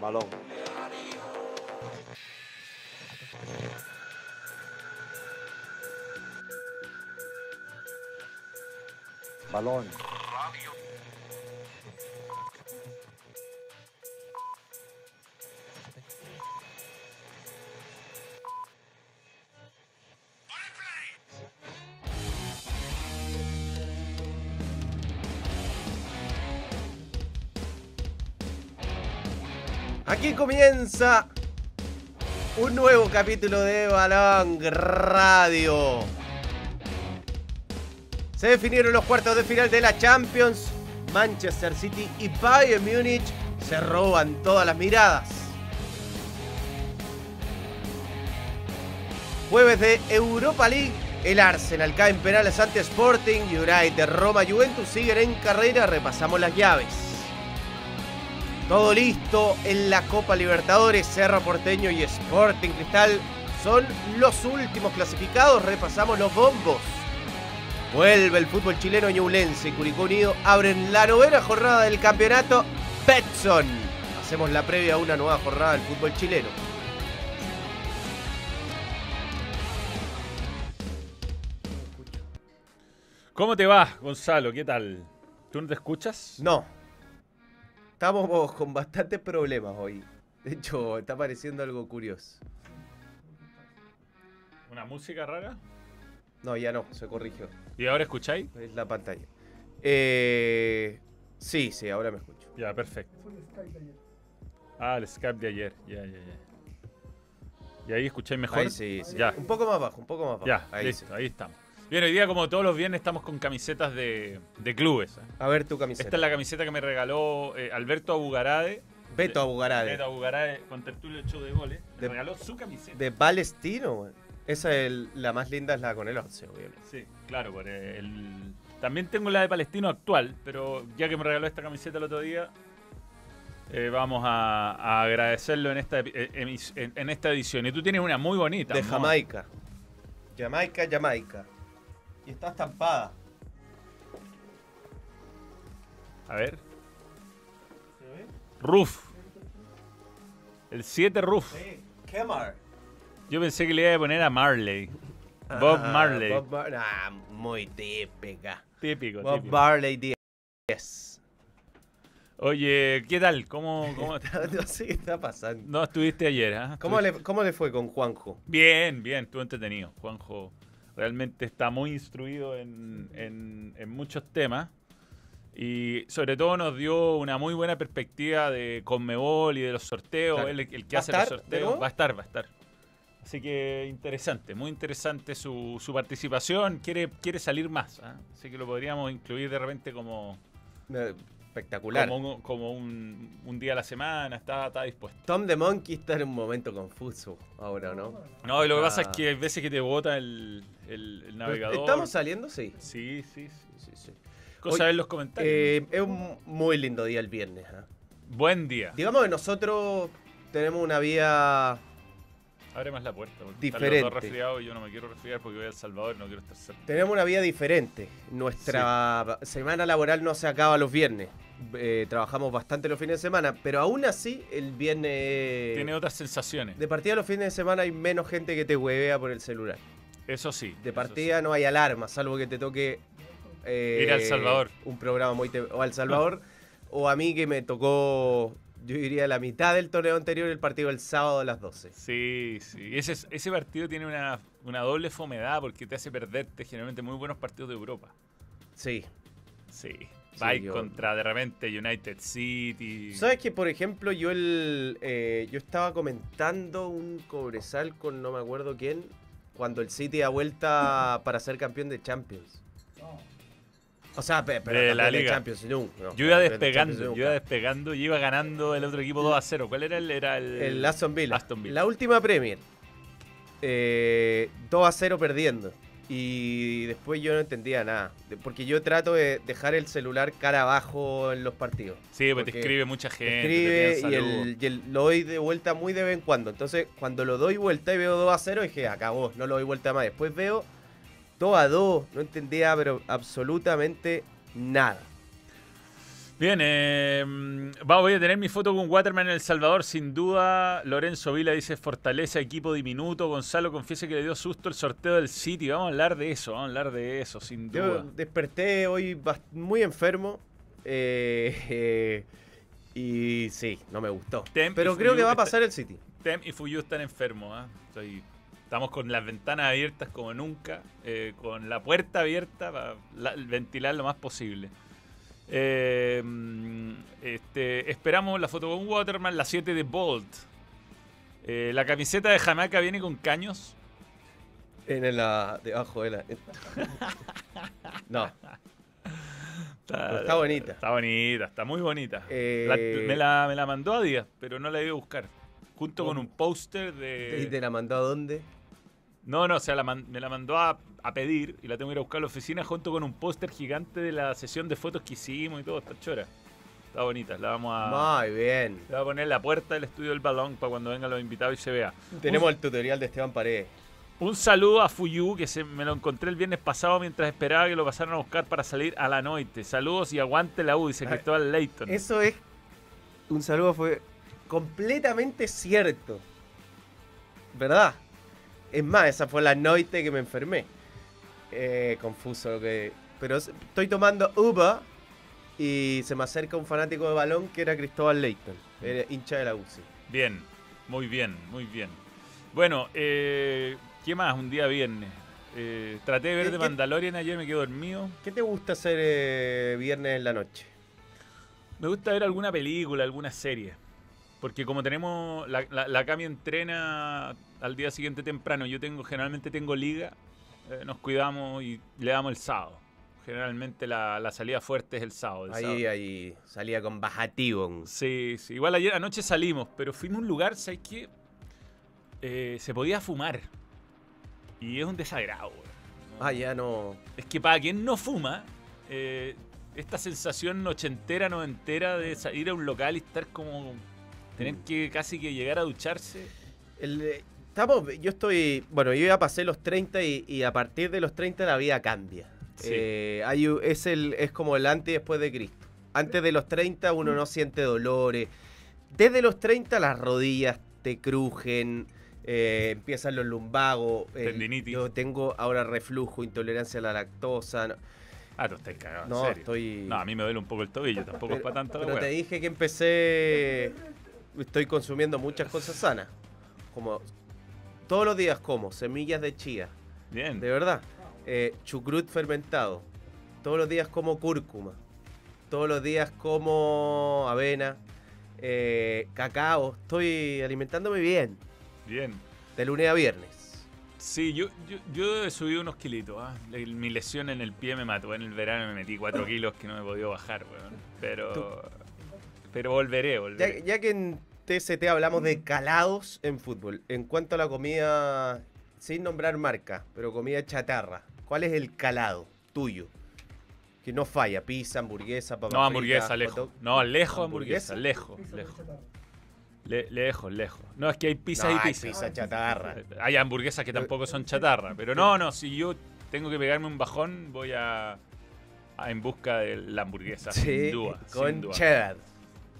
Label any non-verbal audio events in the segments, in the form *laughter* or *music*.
Balón. Balón. Aquí comienza un nuevo capítulo de Balón Radio. Se definieron los cuartos de final de la Champions. Manchester City y Bayern Múnich se roban todas las miradas. Jueves de Europa League. El Arsenal cae en penales ante Sporting. United, Roma, Juventus siguen en carrera. Repasamos las llaves. Todo listo en la Copa Libertadores. Cerro Porteño y Sporting Cristal son los últimos clasificados. Repasamos los bombos. Vuelve el fútbol chileno Ñublense y Curicó Unido abren la novena jornada del campeonato Betson. Hacemos la previa a una nueva jornada del fútbol chileno. ¿Cómo te va, Gonzalo? ¿Qué tal? ¿Tú no te escuchas? No. Estamos con bastantes problemas hoy. De hecho, está apareciendo algo curioso. ¿Una música rara? No, ya no, se corrigió. ¿Y ahora escucháis? Es la pantalla. Eh, sí, sí, ahora me escucho. Ya, perfecto. Ah, el Skype de ayer. Ya, ya, ya. ¿Y ahí escucháis mejor? Ahí sí, sí. Ya. Un poco más bajo, un poco más bajo. Ya, ahí listo, sí. ahí estamos. Bien, hoy día como todos los viernes estamos con camisetas de, de clubes. A ver tu camiseta. Esta es la camiseta que me regaló eh, Alberto Abugarade. Beto Abugarade. Alberto Abugarade con tertulio show de goles. Me De- regaló su camiseta. De Palestino, weón. Esa es el- la más linda, es la con el 11, obviamente. Sí, claro. por el... También tengo la de Palestino actual, pero ya que me regaló esta camiseta el otro día, eh, vamos a, a agradecerlo en esta, eh, en, en esta edición. Y tú tienes una muy bonita. De. Jamaica. Jamaica, Jamaica. Y está estampada. A ver. Roof. El 7 Roof. Sí, Kemar. Yo pensé que le iba a poner a Marley. *laughs* Bob Ah, Marley. Bob Mar- ah, muy típica. Típico, Bob típico. Marley 10. Oye, ¿qué tal? ¿Cómo, cómo *laughs* no sé qué está pasando. no estuviste ayer? ah? ¿Cómo le, ¿Cómo le fue con Juanjo? Bien, bien, estuvo entretenido. Juanjo realmente está muy instruido en, en- en muchos temas y sobre todo nos dio una muy buena perspectiva de Conmebol y de los sorteos. Claro. Él, el que ¿Va a hace los sorteos. Va a estar, va a estar. Así que interesante, muy interesante su, su participación. Quiere, quiere salir más, ¿ah? así que lo podríamos incluir de repente como, Eh, Espectacular. como, un, como un- un día a la semana. Está, está dispuesto. Tom the Monkey está en un momento confuso ahora, ¿no? No, y lo que pasa es Ah. que hay veces que te bota el, el- el navegador. ¿Estamos saliendo? Sí. Sí, sí, sí. Sí, sí. Cosa Oye, en los comentarios. Eh, es un muy lindo día el viernes. ¿ah? Buen día. Digamos que nosotros tenemos una vía Abre más la puerta. porque Diferente. resfriados y yo no me quiero resfriar porque voy a El Salvador y no quiero estar cerca. Tenemos una vida diferente. Nuestra semana laboral no se acaba los viernes. Eh, trabajamos bastante los fines de semana, pero aún así el viernes... Tiene otras sensaciones. De partida los fines de semana hay menos gente que te huevea por el celular. Eso sí. De partida no hay alarma, salvo que te toque... eh, Ir a El Salvador. Un programa muy... te- O al Salvador, *laughs* o a mí que me tocó, yo diría, la mitad del torneo anterior, el partido el sábado a las 12. Sí, sí. Ese, es- ese partido tiene una, una doble fomedad porque te hace perderte generalmente muy buenos partidos de Europa. Sí. Sí. Sí, Vai yo- contra de repente United City. ¿Sabes que, por ejemplo, yo el eh, yo estaba comentando un cobresal con no me acuerdo quién cuando el City da vuelta *laughs* para ser campeón de Champions? O sea, pe- pero De la de liga. Champions, no, no, Yo iba de despegando, yo iba despegando y iba ganando el otro equipo 2 a 0. ¿Cuál era el? Era el, El Aston Villa. Aston Villa. La última Premier. eh, 2 a 0 perdiendo. Y después yo no entendía nada. Porque yo trato de dejar el celular cara abajo en los partidos. Sí, porque te escribe mucha gente. te escribe piden y, el, y el- lo doy de vuelta muy de vez en cuando. Entonces, cuando lo doy vuelta y veo 2 a 0, dije, acabó, no lo doy vuelta más. Después veo 2 a 2, no entendía pero absolutamente nada. Bien, eh, voy a tener mi foto con Waterman en El Salvador, sin duda. Lorenzo Vila dice fortaleza, equipo diminuto. Gonzalo confiesa que le dio susto el sorteo del City. Vamos a hablar de eso, vamos a hablar de eso, sin Yo duda. desperté hoy muy enfermo. eh, eh, *laughs* y sí, no me gustó. Pero creo que va a pasar el City. Tem y Fuyu están enfermos. ¿ah? Estoy- estamos con las ventanas abiertas como nunca, eh, con la puerta abierta para la- ventilar lo más posible. Eh, mm, este, esperamos la foto con Waterman, la 7 de Bolt. Eh, la camiseta de Jamaica viene con caños. En la. debajo de la. *laughs* No. Está, Está bonita. Está bonita, está muy bonita. Eh, La- me, la, me la mandó a Díaz, pero no la he ido a buscar. Junto con un póster ¿Y de... te la mandó a dónde? No, no, o sea, la me la mandó a, a pedir y la tengo que ir a buscar a la oficina junto con un póster gigante de la sesión de fotos que hicimos y todo. Está chora. Está bonita. La vamos a... Muy bien. Le voy a poner en la puerta del estudio del balón para cuando vengan los invitados y se vea. Tenemos el tutorial de Esteban Paredes. Un saludo a Fuyu, que se, me lo encontré el viernes pasado mientras esperaba que lo pasaran a buscar para salir a la noche. Saludos y aguante la U, dice Ah, Cristóbal Leighton. Eso es. Un saludo fue completamente cierto. ¿Verdad? Es más, esa fue la noche que me enfermé. Eh, confuso lo que. Pero estoy tomando Uber y se me acerca un fanático de balón que era Cristóbal Leighton, era hincha de la UCI. Bien, muy bien, muy bien. Bueno, eh, ¿qué más? Un día viernes. Eh, traté de ver ¿Qué- The qué- Mandalorian, ayer me quedé dormido. ¿Qué te gusta hacer eh, viernes en la noche? Me gusta ver alguna película, alguna serie. Porque como tenemos, la, la, la Cami entrena al día siguiente temprano, yo tengo generalmente tengo liga, eh, nos cuidamos y le damos el sábado. Generalmente la, la salida fuerte es el sábado. el Ahí, sábado. ahí salía con bajativo. Sí, sí. Igual ayer anoche salimos, pero fuimos a un lugar, ¿sabes qué? Eh, se podía fumar. Y es un desagrado. No- Ah, ya no. Es que para quien no fuma, eh, esta sensación ochentera, noventera de salir a un local y estar como. tener Mm. que casi que llegar a ducharse. El, estamos, yo estoy, bueno, yo ya pasé los 30 y, y a partir de los 30 la vida cambia. Sí. Eh, hay es, el, es como el antes y después de Cristo. Antes de los 30 uno no siente dolores. Desde los 30 las rodillas te crujen, eh, empiezan los lumbagos. eh, Tendinitis. yo tengo ahora reflujo, intolerancia a la lactosa. No, Ah, tú estás cagado, no, serio. estoy... No, a mí me duele un poco el tobillo, tampoco es para tanto Pero te dije que empecé. Estoy consumiendo muchas cosas sanas. Como todos los días como semillas de chía, Bien. de verdad. Eh, chucrut fermentado. Todos los días como cúrcuma. Todos los días como avena. eh, cacao. Estoy alimentándome bien. Bien. De lunes a viernes. Sí, yo, yo, yo he subido unos kilitos. ¿ah? Mi lesión en el pie me mató. En el verano me metí 4 *laughs* kilos que no me he podido bajar, weón. Pero. Pero volveré, Ya, volveré. ya que en TST hablamos de calados en fútbol, en cuanto a la comida, sin nombrar marca, pero comida chatarra, ¿cuál es el calado tuyo? Que no falla, pizza, hamburguesa, papa No, hamburguesa, frita, lejos. No, lejos ¿Hamburguesa? hamburguesa, lejos, lejos. Le- lejos, lejos. No, es que hay pizzas No, y hay pizzas. pizza chatarra. Hay hamburguesas que tampoco son chatarra. Pero no, no, si yo tengo que pegarme un bajón, voy a, a en busca de la hamburguesa, Sí, sin duda. sin con duda. cheddar.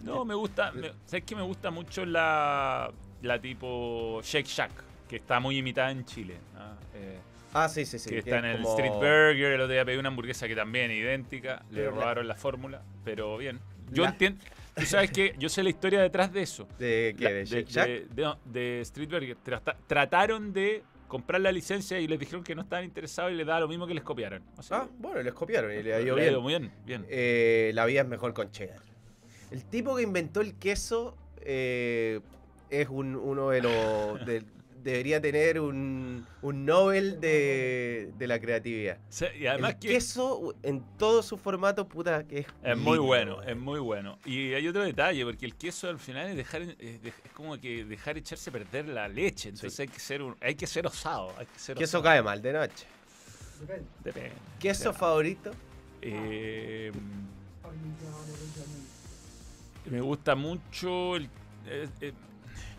No, me gusta. me- ¿Sabes qué? Me gusta mucho la, la tipo Shake Shack, que está muy imitada en Chile. ¿ah? Eh, Ah, sí, sí, sí. que que está en el como- Street Burger. El otro día pedí una hamburguesa que también es idéntica. Le Pero robaron la fórmula, pero bien. Yo La- entiendo. Tú sabes que yo sé la historia detrás de eso. ¿De qué? La- ¿De Shake Shack? de- de- no, de Street Burger. Trata- trataron de comprar la licencia y les dijeron que no estaban interesados y les daba lo mismo que les copiaron. O sea, Ah, bueno, les copiaron y le ha ido bien. ido muy bien. bien. Eh, la vida es mejor con cheddar. El tipo que inventó el queso eh, es un, uno de los... *laughs* de- debería tener un, un Nobel de, de la creatividad. Y además el que queso en todo su formato, puta, que es es muy bueno, es muy bueno. Y hay otro detalle, porque el queso al final es dejar es, de- es como que dejar echarse a perder la leche. Entonces Sí. hay que ser un- hay que ser osado, hay que ser Queso osado. cae mal de noche. Depende. ¿Queso favorito? eh, me gusta mucho el eh, eh,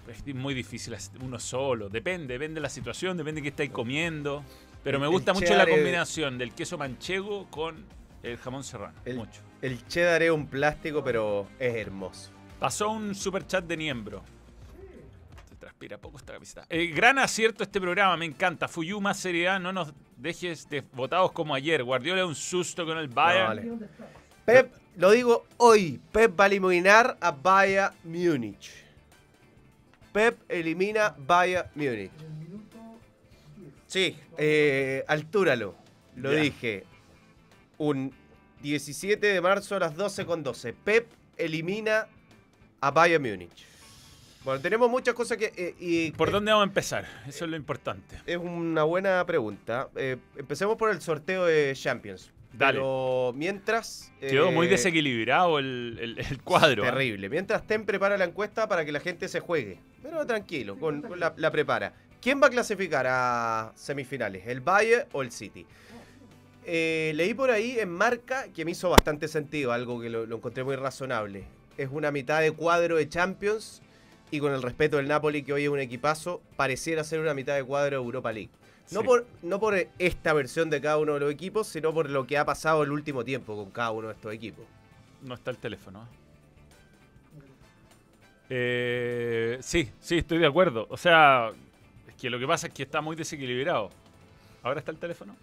es muy difícil uno solo. Depende, depende de la situación, depende de qué estáis comiendo. Pero me gusta el mucho la combinación del queso manchego con el jamón serrano. El- mucho. El cheddar es un plástico, pero es hermoso. Pasó un super chat de Niembro. Se transpira poco esta camiseta. Eh, gran acierto este programa, me encanta. Fuyuma Serie A, no nos dejes de votados como ayer. Guardiola un susto con el Bayern. No, vale. Pep, lo digo hoy, Pep va a eliminar a Bayern Múnich. Pep elimina Bayern Múnich. Sí, eh, altúralo. Lo dije. Un 17 de marzo a las 12 con 12. Pep elimina a Bayern Múnich. Bueno, tenemos muchas cosas que... eh, y, ¿Por eh, dónde vamos a empezar? Eso es lo importante. Es una buena pregunta. Eh, empecemos por el sorteo de Champions. Dale. Pero mientras... Quedó muy eh, desequilibrado el, el- el cuadro. ¿eh? Terrible. Mientras Ten prepara la encuesta para que la gente se juegue. Pero tranquilo, con, con la, la prepara. ¿Quién va a clasificar a semifinales? ¿El Bayern o el City? Eh, leí por ahí en marca que me hizo bastante sentido, algo que lo, lo encontré muy razonable. Es una mitad de cuadro de Champions y con el respeto del Napoli, que hoy es un equipazo, pareciera ser una mitad de cuadro de Europa League. No, Sí. por, no por esta versión de cada uno de los equipos, sino por lo que ha pasado el último tiempo con cada uno de estos equipos. No está el teléfono. Eh, sí, sí, estoy de acuerdo. O sea, es que lo que pasa es que está muy desequilibrado. ¿Ahora está el teléfono?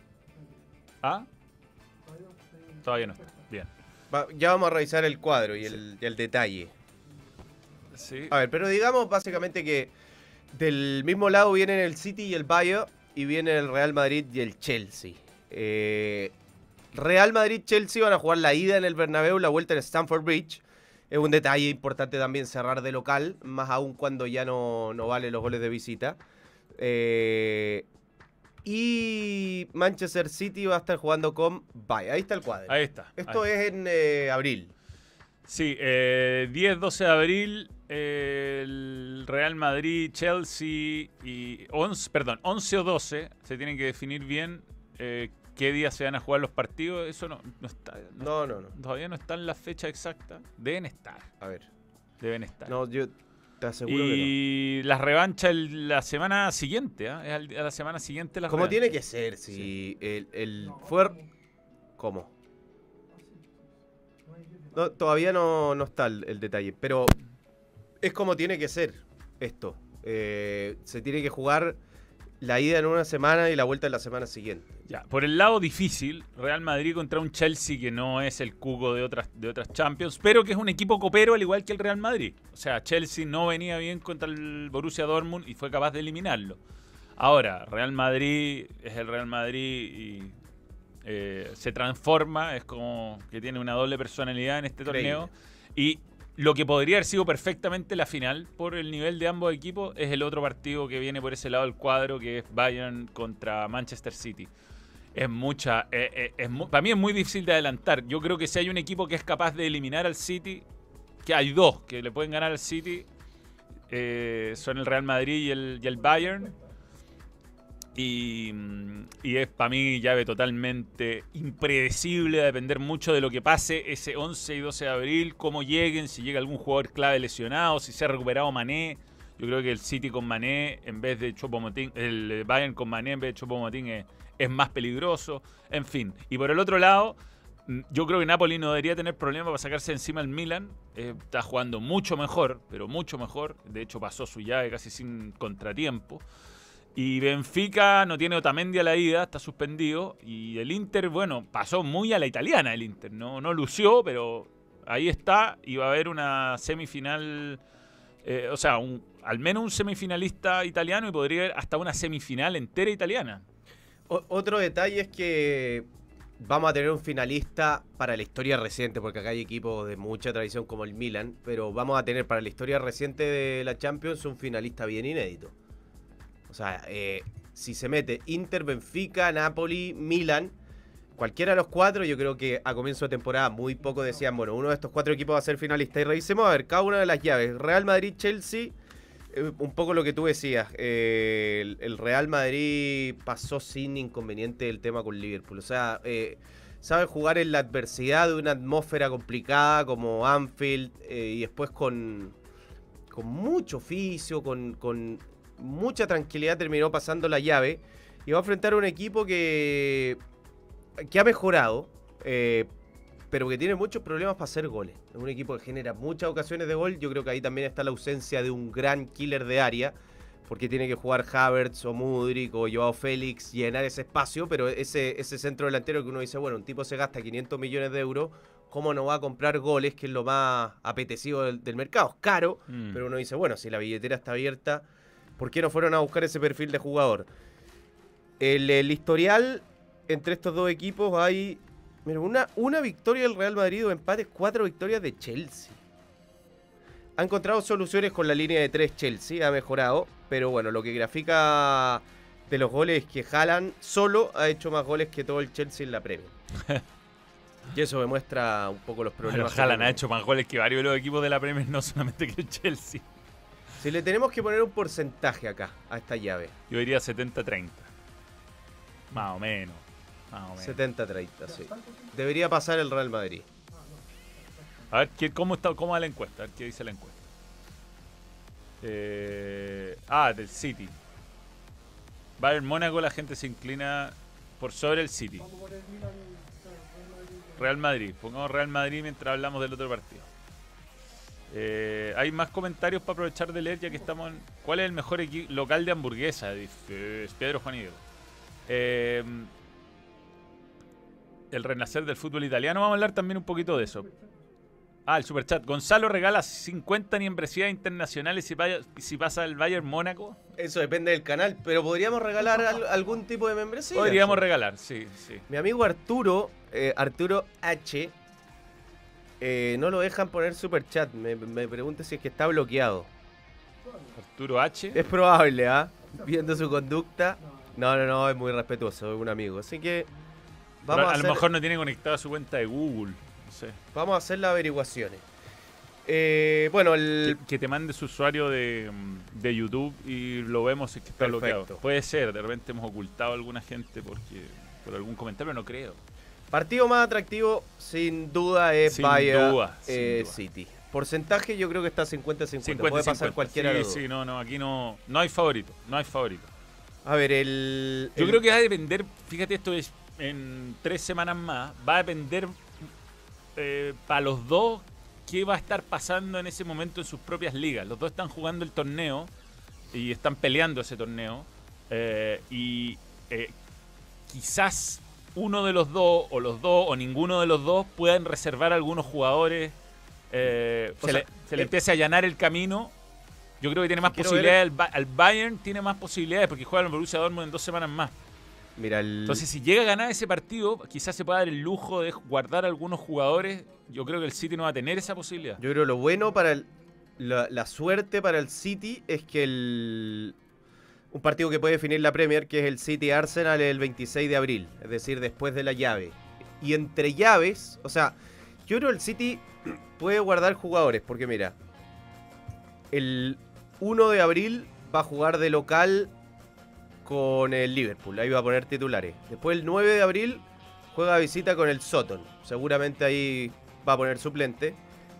¿Ah? Todavía no está. Bien. Va- ya vamos a revisar el cuadro y el, y el detalle. Sí. A ver, pero digamos básicamente que del mismo lado vienen el City y el Bayern y viene el Real Madrid y el Chelsea. Eh, Real Madrid-Chelsea van a jugar la ida en el Bernabéu, la vuelta en Stamford Bridge. Es un detalle importante también cerrar de local, más aún cuando ya no, no vale los goles de visita. Eh, y Manchester City va a estar jugando con Bayern. Ahí está el cuadro. Ahí está. Esto ahí. es en eh, abril. Sí, eh, 10-12 de abril, el Real Madrid, Chelsea y 11, perdón, 11 o 12 se tienen que definir bien eh, qué día se van a jugar los partidos. Eso no, no está, no- No, no, no. todavía no está en la fecha exacta. Deben estar, A ver. deben estar. No, yo te aseguro que no. y la revancha el- la semana siguiente, ¿ah? A la semana siguiente la Como tiene que ser, si el, el fue... ¿Cómo? No, todavía no, no está el, el detalle, pero es como tiene que ser esto. Eh, se tiene que jugar la ida en una semana y la vuelta en la semana siguiente. Ya, por el lado difícil, Real Madrid contra un Chelsea que no es el cuco de otras, de otras Champions, pero que es un equipo copero al igual que el Real Madrid. O sea, Chelsea no venía bien contra el Borussia Dortmund y fue capaz de eliminarlo. Ahora, Real Madrid es el Real Madrid y eh, se transforma, es como que tiene una doble personalidad en este Increíble. torneo. Y lo que podría haber sido perfectamente la final por el nivel de ambos equipos es el otro partido que viene por ese lado del cuadro, que es Bayern contra Manchester City. Es mucha, eh, eh, es para mí es muy difícil de adelantar. Yo creo que si hay un equipo que es capaz de eliminar al City, que hay dos que le pueden ganar al City, eh, son el Real Madrid y el Bayern. Y, mm, y es para mí llave totalmente impredecible, va a depender mucho de lo que pase ese 11 y 12 de abril, cómo lleguen, si llega algún jugador clave lesionado, si se ha recuperado Mané. Yo creo que el City con Mané en vez de Chopomotín, el Bayern con Mané en vez de Chopomotín es, es más peligroso. En fin. Y por el otro lado, mm, yo creo que Napoli no debería tener problema para sacarse encima el Milan. Eh, está jugando mucho mejor, pero mucho mejor. De hecho, pasó su llave casi sin contratiempo. Y Benfica no tiene Otamendi a la ida, está suspendido. Y el Inter, bueno, pasó muy a la italiana el Inter. No, no lució, pero ahí está. Y va a haber una semifinal, eh, o sea, un- al menos un semifinalista italiano y podría haber hasta una semifinal entera italiana. Otro detalle es que vamos a tener un finalista para la historia reciente, porque acá hay equipos de mucha tradición como el Milan, pero vamos a tener para la historia reciente de la Champions un finalista bien inédito. Sea, eh, si se mete Inter, Benfica, Napoli, Milan, cualquiera de los cuatro, yo creo que a comienzo de temporada muy poco decían, bueno, uno de estos cuatro equipos va a ser finalista. Y revisemos a ver cada una de las llaves. Real Madrid, Chelsea, eh, un poco lo que tú decías. eh, el, Real Madrid pasó sin inconveniente el tema con Liverpool. O sea, eh, sabe jugar en la adversidad de una atmósfera complicada como Anfield y después con, con mucho oficio, con, con mucha tranquilidad terminó pasando la llave y va a enfrentar a un equipo que, que ha mejorado, eh, pero que tiene muchos problemas para hacer goles. Es un equipo que genera muchas ocasiones de gol. Yo creo que ahí también está la ausencia de un gran killer de área, porque tiene que jugar Havertz o Mudrik o Joao Félix, llenar ese espacio, pero ese, ese centro delantero que uno dice, bueno, un tipo se gasta 500 millones de euros, ¿cómo no va a comprar goles, que es lo más apetecido del, del mercado? Es caro, Mm. pero uno dice, bueno, si la billetera está abierta, ¿por qué no fueron a buscar ese perfil de jugador? El, el historial entre estos dos equipos hay mira, una, una victoria del Real Madrid, dos empates, cuatro victorias de Chelsea. Ha encontrado soluciones con la línea de tres Chelsea, ha mejorado, pero bueno, lo que grafica de los goles es que Haaland solo ha hecho más goles que todo el Chelsea en la Premier. *laughs* y eso demuestra un poco los Bueno, problemas. que Haaland ha hecho más goles que varios de los equipos de la Premier, no solamente que el Chelsea. Si le tenemos que poner un porcentaje acá, a esta llave, Yo diría 70-30. Más o menos. Más o menos. 70-30, sí. Debería pasar el Real Madrid. A ver, ¿qué- ¿cómo, está, ¿cómo va la encuesta? A ver qué dice la encuesta. Eh, ah, del City. Bayern Mónaco, la gente se inclina por sobre el City. Real Madrid. Pongamos Real Madrid mientras hablamos del otro partido. Eh, hay más comentarios para aprovechar de leer ya que estamos en... ¿Cuál es el mejor local de hamburguesa? Dice Pedro Juanillo. Eh, el renacer del fútbol italiano. Vamos a hablar también un poquito de eso. Ah, el superchat. Gonzalo regala 50 membresías internacionales si, vaya- si pasa el Bayern Mónaco. Eso depende del canal, pero podríamos regalar al- algún tipo de membresía. Podríamos regalar, sí, sí. Mi amigo Arturo, eh, Arturo H, eh, no lo dejan poner super chat. Me, me pregunta si es que está bloqueado. Arturo H. Es probable, ¿ah? Viendo su conducta. No, no, no, es muy respetuoso, es un amigo. Así que vamos Pero a, a, hacer, lo mejor no tiene conectada su cuenta de Google. No sé. vamos a hacer las averiguaciones. Eh, bueno, el, Que, que te mande su usuario de, de YouTube y lo vemos si es que está Perfecto. bloqueado. Puede ser, de repente hemos ocultado a alguna gente porque por algún comentario, no creo. Partido más atractivo, sin duda, es Sin Bayern duda, eh, duda. City. Porcentaje yo creo que está 50-50. 50, Puede pasar 50. cualquiera Sí, sí, no, no, aquí no, no hay favorito, no hay favorito. A ver, el. Yo el- creo que va a depender, fíjate, esto es en tres semanas más, va a depender para los dos qué va a estar pasando en ese momento en sus propias ligas. Los dos están jugando el torneo y están peleando ese torneo. eh, y eh, quizás uno de los dos, o los dos, o ninguno de los dos puedan reservar algunos jugadores. eh, se, sea, le, se le eh, empiece a allanar el camino. Yo creo que tiene más posibilidades. El, el Bayern tiene más posibilidades porque juega el Borussia Dortmund en dos semanas más. Mira, el. Entonces, si llega a ganar ese partido, quizás se pueda dar el lujo de guardar algunos jugadores. Yo creo que el City no va a tener esa posibilidad. Yo creo lo bueno para el. La, la suerte para el City es que el. Un partido que puede definir la Premier, que es el City Arsenal, el 26 de abril, es decir, después de la llave. Y entre llaves, o sea, yo creo el City *clears throat* puede guardar jugadores, porque mira, el 1 de abril va a jugar de local con el Liverpool, ahí va a poner titulares. Después el 9 de abril juega a visita con el Soton, seguramente ahí va a poner suplente.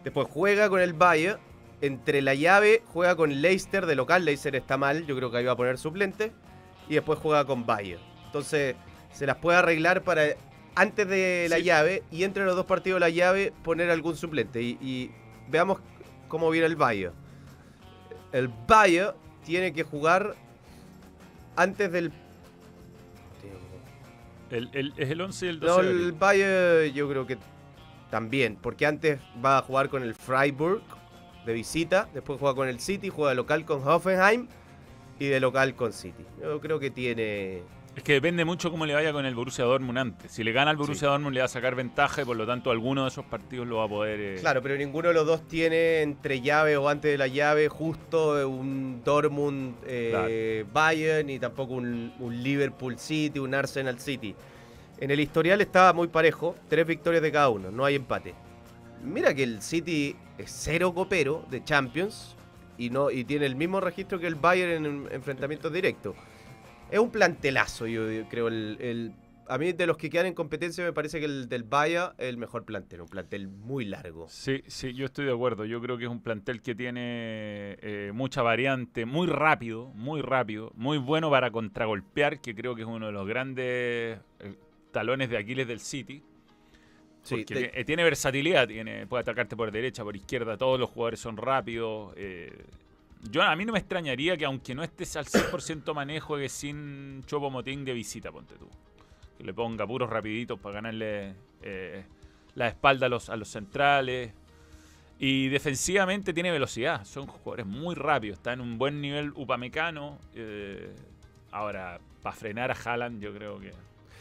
Después juega con el Bayern. Entre la llave juega con Leicester de local. Leicester está mal, yo creo que ahí va a poner suplente. Y después juega con Bayern. Entonces se las puede arreglar para antes de la Sí. llave y entre los dos partidos de la llave poner algún suplente. Y, y veamos cómo viene el Bayern. El Bayern tiene que jugar antes del... El, el- es el 11 y el 12 No, el. Bayern yo creo que también, porque antes va a jugar con el Freiburg de visita, después juega con el City, juega de local con Hoffenheim y de local con City. Yo creo que tiene... Es que depende mucho cómo le vaya con el Borussia Dortmund antes. Si le gana al Borussia Dortmund le va a sacar ventaja y por lo tanto alguno de esos partidos lo va a poder... eh, Claro, pero ninguno de los dos tiene entre llave o antes de la llave justo un Dortmund eh, Bayern y tampoco un, un Liverpool City, un Arsenal City. En el historial estaba muy parejo, tres victorias de cada uno, no hay empate. Mira que el City es cero copero de Champions y no y tiene el mismo registro que el Bayern en enfrentamientos directos. Es un plantelazo, yo, creo. El, el- a mí de los que quedan en competencia me parece que el del Bayern es el mejor plantel, un plantel muy largo. Sí, sí, yo estoy de acuerdo. Yo creo que es un plantel que tiene eh, mucha variante, muy rápido, muy rápido, muy bueno para contragolpear, que creo que es uno de los grandes eh, talones de Aquiles del City. Sí, Porque te- eh, tiene versatilidad, tiene, puede atacarte por derecha, por izquierda, todos los jugadores son rápidos. eh, yo a mí no me extrañaría que aunque no estés al 100% manejo, juegue sin Chopo Motín de visita, ponte tú. Que le ponga puros rapiditos para ganarle eh, la espalda a los, a los centrales. Y defensivamente tiene velocidad, son jugadores muy rápidos, está en un buen nivel upamecano. eh, ahora, para frenar a Haaland yo creo que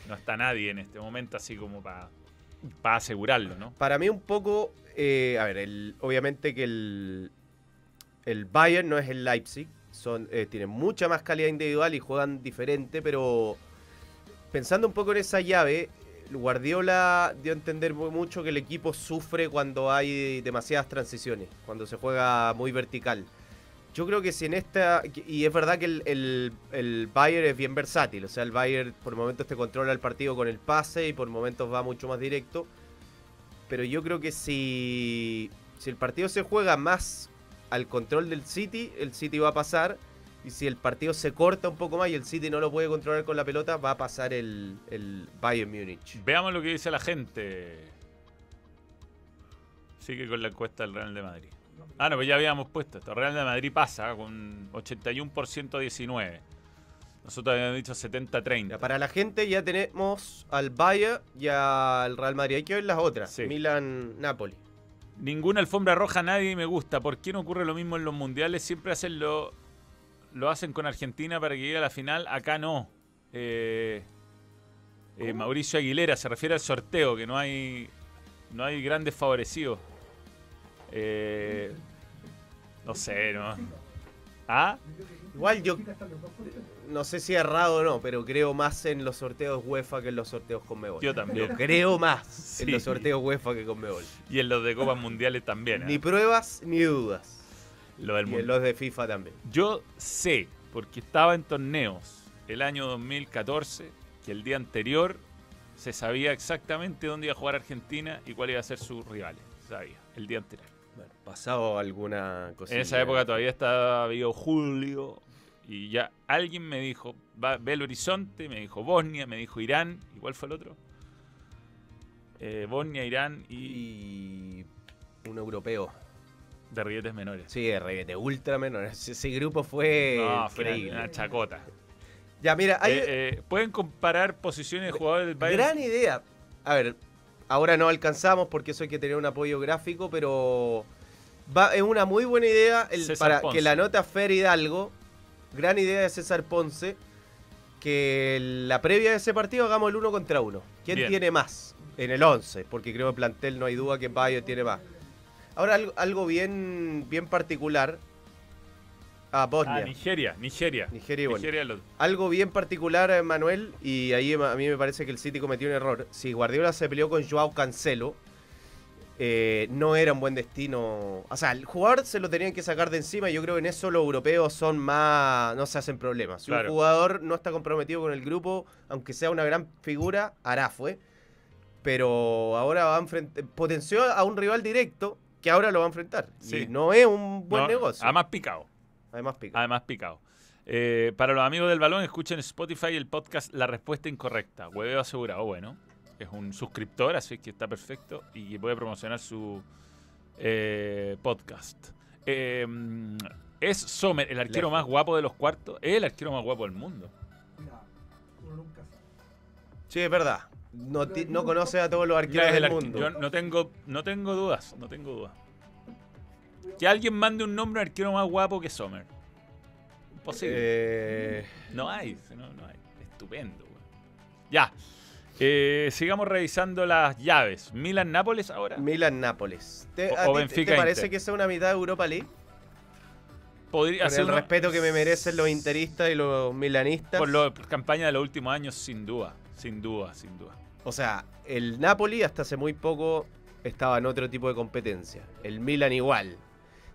no está nadie en este momento así como para para asegurarlo, ¿no? Para mí un poco, eh, a ver, obviamente que el, el Bayern no es el Leipzig, son, eh, tienen mucha más calidad individual y juegan diferente, pero pensando un poco en esa llave, Guardiola dio a entender mu- mucho que el equipo sufre cuando hay demasiadas transiciones, cuando se juega muy vertical. Yo creo que si en esta, y es verdad que el, el, el Bayern es bien versátil, o sea, el Bayern por momentos te controla el partido con el pase y por momentos va mucho más directo. Pero yo creo que si, si el partido se juega más al control del City, el City va a pasar. Y si el partido se corta un poco más y el City no lo puede controlar con la pelota, va a pasar el, el Bayern Múnich. Veamos lo que dice la gente. Sigue con la encuesta del Real de Madrid. Ah, no, pues ya habíamos puesto esto. Real de Madrid pasa con 81% 19. Nosotros habíamos dicho 70-30. Ya, para la gente ya tenemos al Bayern y al Real Madrid. Hay que ver las otras. Sí. Milan-Napoli. Ninguna alfombra roja, nadie me gusta. ¿Por qué no ocurre lo mismo en los mundiales? Siempre hacen lo, lo hacen con Argentina para que llegue a la final. Acá no. Eh, eh, Mauricio Aguilera se refiere al sorteo, que no hay, no hay grandes favorecidos. Eh, no sé, ¿no? ¿Ah? Igual yo no sé si errado o no, pero creo más en los sorteos UEFA que en los sorteos con Mebol. Yo también. Creo más Sí. en los sorteos UEFA que con Mebol. Y en los de Copas Mundiales también. ¿eh? Ni pruebas ni dudas. Lo del Y en los de FIFA también. Yo sé, porque estaba en torneos el año 2014, que el día anterior se sabía exactamente dónde iba a jugar Argentina y cuál iba a ser sus rivales. Sabía, el día anterior. Bueno, pasado alguna cosilla. En esa época todavía estaba vivo Julio y ya alguien me dijo, va, ve el horizonte, me dijo Bosnia, me dijo Irán. ¿Y cuál fue el otro? Eh, Bosnia, Irán y Y un europeo. de Rietes Menores. Sí, de reguete, ultra menor. Ese, grupo fue no, fue increíble. una chacota. Ya, mira, hay Eh, eh, Pueden comparar posiciones de jugadores del Bayern. gran idea. A ver, ahora no alcanzamos porque eso hay que tener un apoyo gráfico, pero va, es una muy buena idea el- para Ponce. que la nota Fer Hidalgo, gran idea de César Ponce, que la previa de ese partido hagamos el uno contra uno. ¿Quién Bien. tiene más? En el 11, porque creo que el plantel no hay duda que Bayo tiene más. Ahora algo, algo bien, bien particular. Ah, Ah, Bosnia. Nigeria, Nigeria. Nigeria y Bosnia. Nigeria Algo bien particular, eh, Manuel, y ahí a mí me parece que el City cometió un error. Si Guardiola se peleó con Joao Cancelo, eh, no era un buen destino. O sea, el jugador se lo tenían que sacar de encima y yo creo que en eso los europeos son más... no se hacen problemas. Si Claro. un jugador no está comprometido con el grupo, aunque sea una gran figura, hará fue. Pero ahora va a enfrentar... Potenció a un rival directo que ahora lo va a enfrentar. Sí. Y no es un buen No, negocio. Además picado. Además, pica. Además picado. Eh, para los amigos del balón, escuchen en Spotify el podcast La Respuesta Incorrecta. Hueveo asegurado, bueno. Es un suscriptor, así que está perfecto. Y puede promocionar su eh, podcast. Eh, es Sommer, el arquero Lejos. más guapo de los cuartos. Es el arquero más guapo del mundo. Mira, uno nunca sabe. Sí, es verdad. No, ti- no conoce a todos los arqueros es el del arque- mundo. Yo no tengo, no tengo dudas, no tengo dudas. Que alguien mande un nombre de arquero más guapo que Sommer. Imposible. Eh, No hay, no, no hay. Estupendo. Ya. Eh, sigamos revisando las llaves. Milan-Nápoles ahora. Milan-Nápoles. ¿Te, O- a o te- Benfica ¿Te parece Inter. que sea una mitad de Europa League? Podría Con el respeto que me merecen los interistas y los milanistas. Por la campaña de los últimos años, sin duda. Sin duda, sin duda. O sea, el Napoli hasta hace muy poco estaba en otro tipo de competencia. El Milan igual.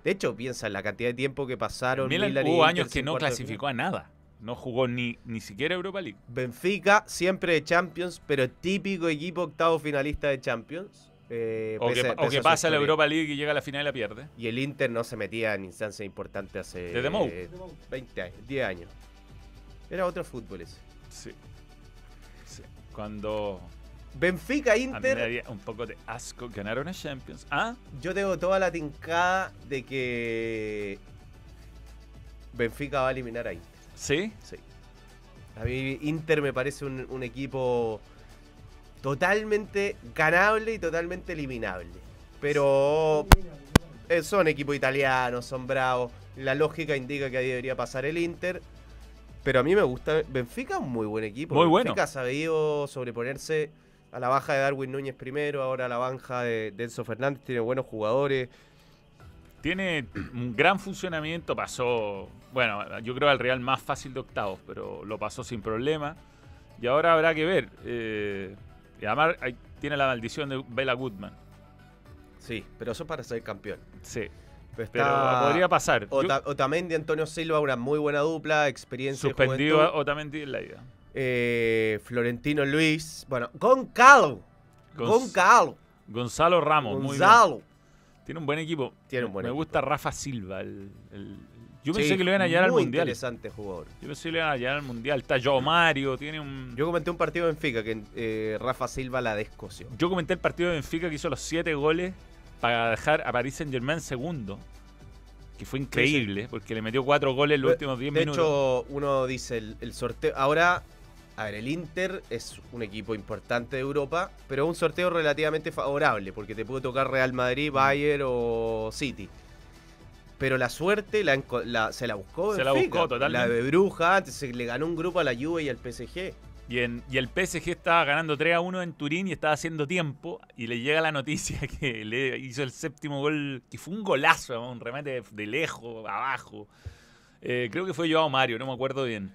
De hecho, piensa en la cantidad de tiempo que pasaron. Milan hubo años que no clasificó a nada. No jugó ni, ni siquiera Europa League. Benfica, siempre de Champions, pero típico equipo octavo finalista de Champions. eh, O pese- que, o pasa la. Europa League y llega a la final y la pierde. Y el Inter no se metía en instancias importantes hace Desde eh, 20 años, 10 años. Era otro fútbol ese. Sí. Sí. Cuando Benfica A mí me Inter. daría un poco de asco ganar una Champions. ¿Ah? Yo tengo toda la tincada de que Benfica va a eliminar a Inter. ¿Sí? Sí. A mí Inter me parece un, un equipo totalmente ganable y totalmente eliminable. Pero eh, son equipos italianos, son bravos. La lógica indica que ahí debería pasar el Inter. Pero a mí me gusta. Benfica es un muy buen equipo. Muy bueno. Benfica ha sabido sobreponerse a la baja de Darwin Núñez primero, ahora a la baja de, de Enzo Fernández. Tiene buenos jugadores. Tiene un gran funcionamiento, pasó, bueno, yo creo al Real más fácil de octavos, pero lo pasó sin problema. Y ahora habrá que ver. eh, y además tiene la maldición de Bela Goodman. Sí, pero eso es para ser campeón. Sí, Pero, podría pasar. Ota- Otamendi, Antonio Silva, una muy buena dupla, experiencia. suspendido. Otamendi en la ida. Eh, Florentino Luis. Bueno, Goncalo. Goncalo. Gonzalo Ramos, muy bien. Gonzalo. Tiene un buen equipo. Tiene un buen Me equipo. gusta Rafa Silva. el- el- yo Sí, pensé que lo iban a llevar al Mundial. interesante jugador. Yo pensé que lo iban a llevar al Mundial. Está Joe Mario, tiene un... Yo comenté un partido en Benfica que eh, Rafa Silva la descoció. Yo comenté el partido de Benfica que hizo los siete goles para dejar a Paris Saint Germain segundo. Que fue increíble, porque le metió cuatro goles en los De- últimos 10 de minutos. hecho, uno dice el, el sorteo. Ahora, a ver, el Inter es un equipo importante de Europa, pero un sorteo relativamente favorable, porque te puede tocar Real Mm. Madrid, Bayern o City. Pero la suerte la la- se la buscó. Se la buscó totalmente. La de Bruja, antes se le ganó un grupo a la Juve y al PSG. y, en- y el PSG estaba ganando 3 a 1 en Turín y estaba haciendo tiempo. Y le llega la noticia *laughs* que le hizo el séptimo gol, que fue un golazo, un remate de, de lejos, abajo. Eh, creo que fue Joao Mario, no me acuerdo bien.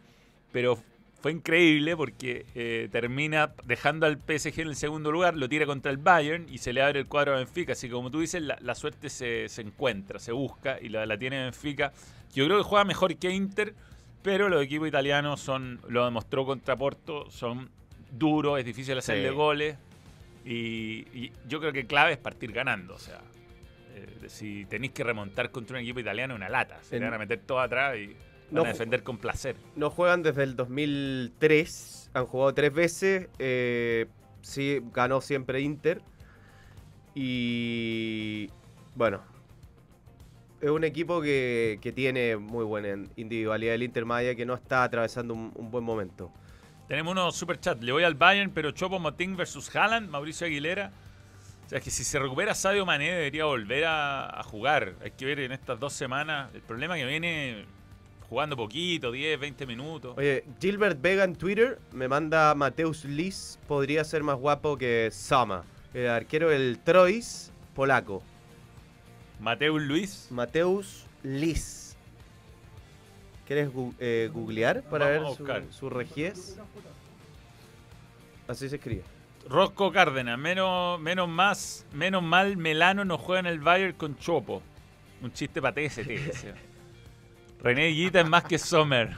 Pero fue increíble porque eh, termina dejando al PSG en el segundo lugar, lo tira contra el Bayern y se le abre el cuadro a Benfica. Así que como tú dices, la, la suerte se, se encuentra, se busca y la, la tiene Benfica. Yo creo que juega mejor que Inter, pero los equipos italianos son, lo demostró contra Porto, son duros, es difícil hacerle Sí. goles. Y, y yo creo que clave es partir ganando. O sea, eh, si tenéis que remontar contra un equipo italiano, una lata. Se En- le van a meter todo atrás y No a defender con placer. No juegan desde el 2003, han jugado tres veces, eh, sí, ganó siempre Inter. Y bueno, es un equipo que, que tiene muy buena individualidad el Inter Maya, que no está atravesando un, un buen momento. Tenemos unos super chat. Le voy al Bayern, pero Chopo Moting versus Haaland, Mauricio Aguilera. O sea, que si se recupera Sadio Mané debería volver a, a jugar. Hay que ver en estas dos semanas. El problema que viene jugando poquito, 10, 20 minutos. Oye, Gilbert Vega en Twitter me manda Mateus Lis, podría ser más guapo que Sama, el arquero del Troyes polaco. Mateus Luis. Mateus Lis. ¿Quieres gu- eh, googlear para Vamos ver buscar. su, su regies? Así se escribe. Rosco Cárdenas. Menos, menos más, menos mal Melano no juega en el Bayern con Chopo. Un chiste para *laughs* TST. René Guita es más que Sommer.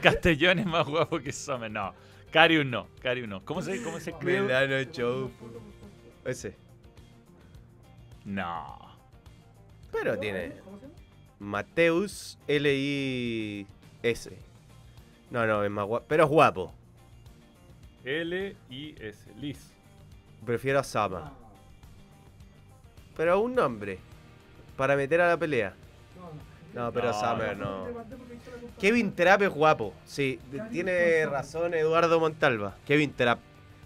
Castellón es más guapo que Sommer. No. Carius no. Carius no. ¿Cómo se, cómo se escribe? Melano Show. Ese. No. Pero tiene ¿Cómo se llama? Mateus L-I-S. No, no, es más guapo. Pero es guapo. L-I-S. Liz. Prefiero a Sama. Ah, Pero un nombre. Para meter a la pelea. No, pero No, Summer no. Kevin Trapp es guapo. Sí, tiene razón Eduardo Montalva. Kevin Trapp.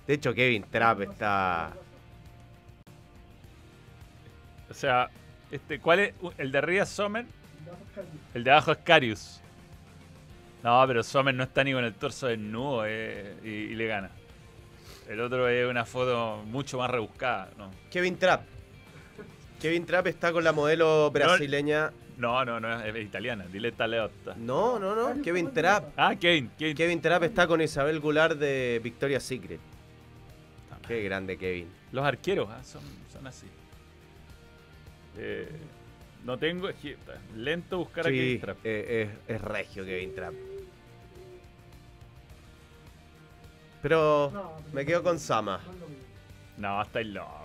De hecho, Kevin Trapp está. O sea, este, ¿cuál es? El de arriba es Sommer. El de abajo es Carius. No, pero Sommer no está ni con el torso desnudo eh, y, y le gana. El otro es una foto mucho más rebuscada. No, Kevin Trapp. Kevin Trapp está con la modelo brasileña. No, no, no es, es italiana. Dile Taleotta. No, no, no. Kevin Trapp. Ah, Kevin. Kevin. Kevin Trapp está con Isabel Goulart de Victoria's Secret. Qué grande Kevin. Los arqueros ah, son, son así. Eh, no tengo. lento buscar a Kevin Trapp. eh, es, es regio Kevin Trapp. Pero me quedo con Sama. No, estáis locos.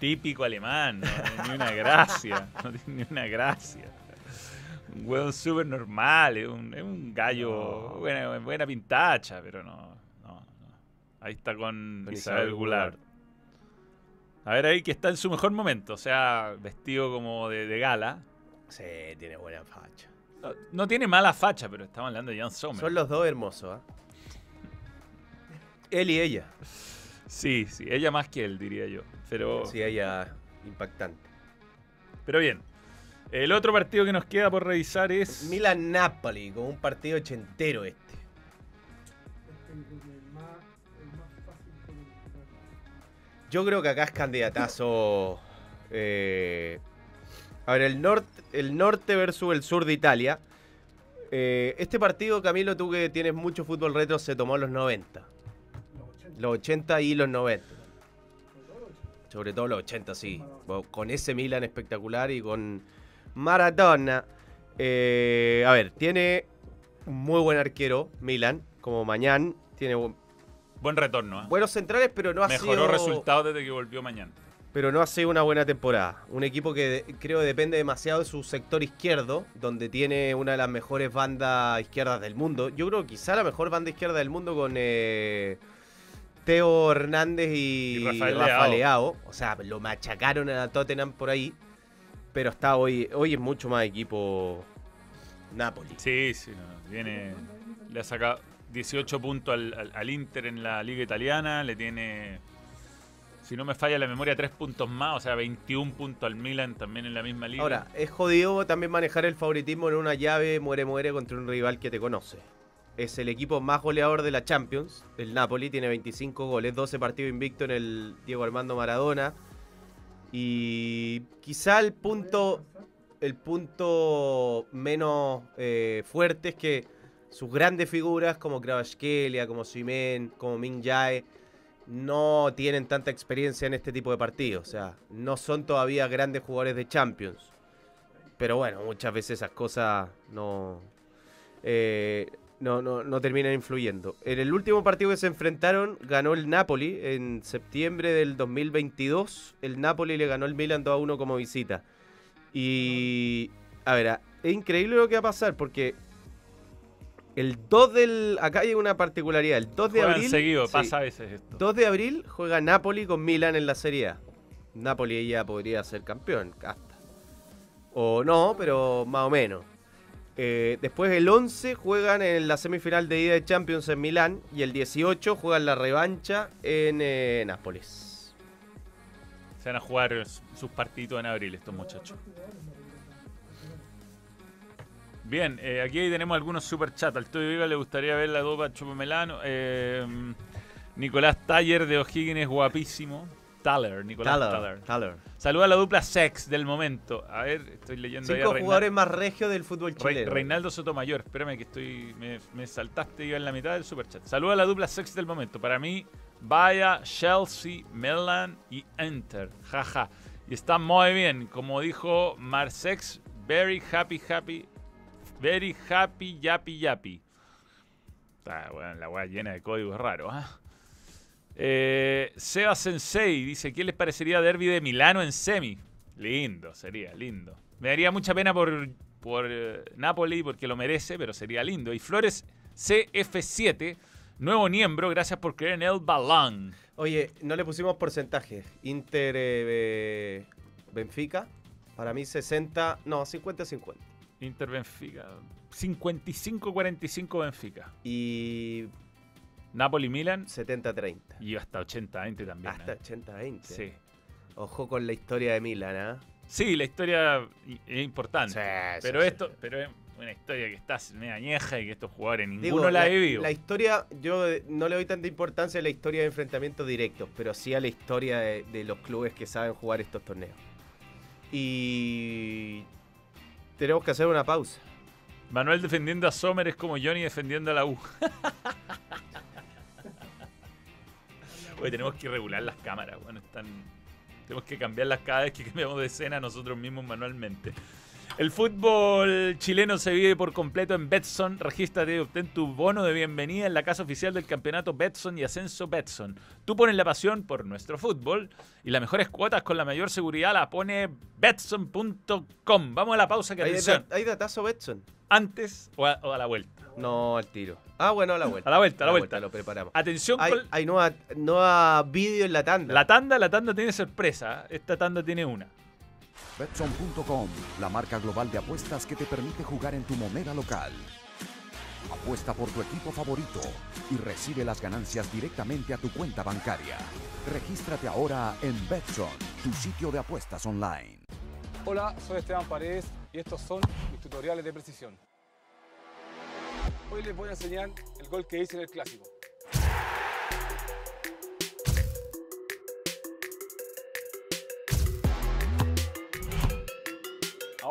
Típico alemán, no tiene ni una gracia. No tiene ni una gracia. Un hueón súper normal, es un, es un gallo, buena, buena pintacha, pero no, no, no. Ahí está con, Con Isabel, Isabel Goulart. A ver ahí que está en su mejor momento, o sea, vestido como de, de gala. Sí, tiene buena facha. No, no tiene mala facha, pero estamos hablando de Jan Sommer. Son los dos hermosos, ¿ah? Él y ella. Sí, sí, ella más que él, diría yo. Pero, Sí, ella impactante. pero bien. El otro partido que nos queda por revisar es... Milan-Napoli, con un partido ochentero este. Yo creo que acá es candidatazo. *laughs* eh, a ver, el norte, el norte versus el sur de Italia. Eh, este partido, Camilo, tú que tienes mucho fútbol retro, se tomó en los 90. Los 80. Los 80 y los 90. Sobre todo los 80. Sobre todo los 80, sí. Con ese Milan espectacular y con Maradona. Eh, a ver, tiene un muy buen arquero, Milan, como Mañán. Tiene bu- Buen retorno. ¿eh? buenos centrales, pero no ha Mejoró sido... resultados desde que volvió mañana. pero no ha sido una buena temporada. Un equipo que creo depende demasiado de su sector izquierdo, donde tiene una de las mejores bandas izquierdas del mundo. Yo creo que quizá la mejor banda izquierda del mundo con eh, Teo Hernández y, Y Rafael Rafael Leao. Leao. O sea, lo machacaron a Tottenham por ahí. Pero está hoy, hoy es mucho más equipo Napoli. Sí, sí, no, viene... Le ha sacado 18 puntos al, al- al Inter en la liga italiana, le tiene... Si no me falla la memoria, 3 puntos más, o sea, 21 puntos al Milan también en la misma liga. Ahora, es jodido también manejar el favoritismo en una llave muere-muere contra un rival que te conoce. Es el equipo más goleador de la Champions. El Napoli tiene 25 goles, 12 partidos invicto en el Diego Armando Maradona. Y quizá el punto, el punto menos eh, fuerte es que sus grandes figuras como Kvaratskhelia, como Simen, como Min Jae, no tienen tanta experiencia en este tipo de partidos. O sea, no son todavía grandes jugadores de Champions. Pero bueno, muchas veces esas cosas no, eh, no, no, no terminan influyendo. En el último partido que se enfrentaron, ganó el Napoli en septiembre del 2022. El Napoli le ganó el Milan 2 a 1 como visita. Y. A ver, es increíble lo que va a pasar porque. El 2 del. Acá hay una particularidad. El 2 de Juegan abril. seguido, sí, pasa a veces esto. 2 de abril juega Napoli con Milan en la Serie A. Napoli ya podría ser campeón, hasta. O no, pero más o menos. Eh, después el 11 juegan en la semifinal de ida de Champions en Milán y el 18 juegan la revancha en eh, Nápoles. Se van a jugar sus partidos en abril estos muchachos. Bien, eh, aquí tenemos algunos super chats. Al Toyo Viva le gustaría ver la dopa Chupamelano. Nicolás Taller de O'Higgins, guapísimo. Taller, Nicolás Taller. Taller, Taller. Saluda a la dupla sex del momento. A ver, estoy leyendo ahí a Cinco jugadores más regios del fútbol Re- chileno. Reinaldo Sotomayor. Espérame que estoy. Me, me saltaste, iba en la mitad del superchat. Saluda a la dupla sex del momento. Para mí, vaya, Chelsea, Milan y Enter. Jaja. Y está muy bien. Como dijo Marsex, very happy, happy. Very happy, yappy, yappy. Está, bueno, la weá llena de códigos raros. ¿ah? Eh, Seba Sensei dice: ¿Qué les parecería Derby de Milano en semi? Lindo, sería lindo. Me daría mucha pena por, por eh, Napoli porque lo merece, pero sería lindo. Y Flores CF7, nuevo miembro, gracias por creer en el balón. Oye, no le pusimos porcentaje. Inter eh, Benfica, para mí 60, no, 50-50. Inter Benfica. 55-45 Benfica. Y Napoli Milan 70-30. y hasta 80-20 también. Hasta ¿eh? 80-20. Sí. Ojo con la historia de Milan, ¿ah? Sí, la historia es importante. Sí, pero sí, esto, sí. pero es una historia que está media añeja y que estos jugadores ninguno Digo, la ha vivido. La historia, yo eh, no le doy tanta importancia a la historia de enfrentamientos directos, pero sí a la historia de, de los clubes que saben jugar estos torneos. Y tenemos que hacer una pausa. Manuel defendiendo a Sommer es como Johnny defendiendo a la U. *laughs* Oye, tenemos que regular las cámaras, bueno, están. Tenemos que cambiarlas cada vez que *laughs* cambiamos de escena nosotros mismos manualmente. El fútbol chileno se vive por completo en Betson. Regístrate y obtén tu bono de bienvenida en la casa oficial del campeonato Betson y Ascenso Betson. Tú pones la pasión por nuestro fútbol y las mejores cuotas con la mayor seguridad la pone Betson.com. Vamos a la pausa que ¿Hay, atención. da- hay datazo Betson? Antes o a, o a la vuelta. No, al tiro. Ah, bueno, a la vuelta. A la vuelta, a la vuelta. Lo preparamos. Atención Hay, con hay nueva, nueva vídeo en la tanda. la tanda. La tanda tiene sorpresa. Esta tanda tiene una. Betson.com, la marca global de apuestas que te permite jugar en tu moneda local. Apuesta por tu equipo favorito y recibe las ganancias directamente a tu cuenta bancaria. Regístrate ahora en Betson, tu sitio de apuestas online. Hola, soy Esteban Paredes y estos son mis tutoriales de precisión. Hoy les voy a enseñar el gol que hice en el clásico.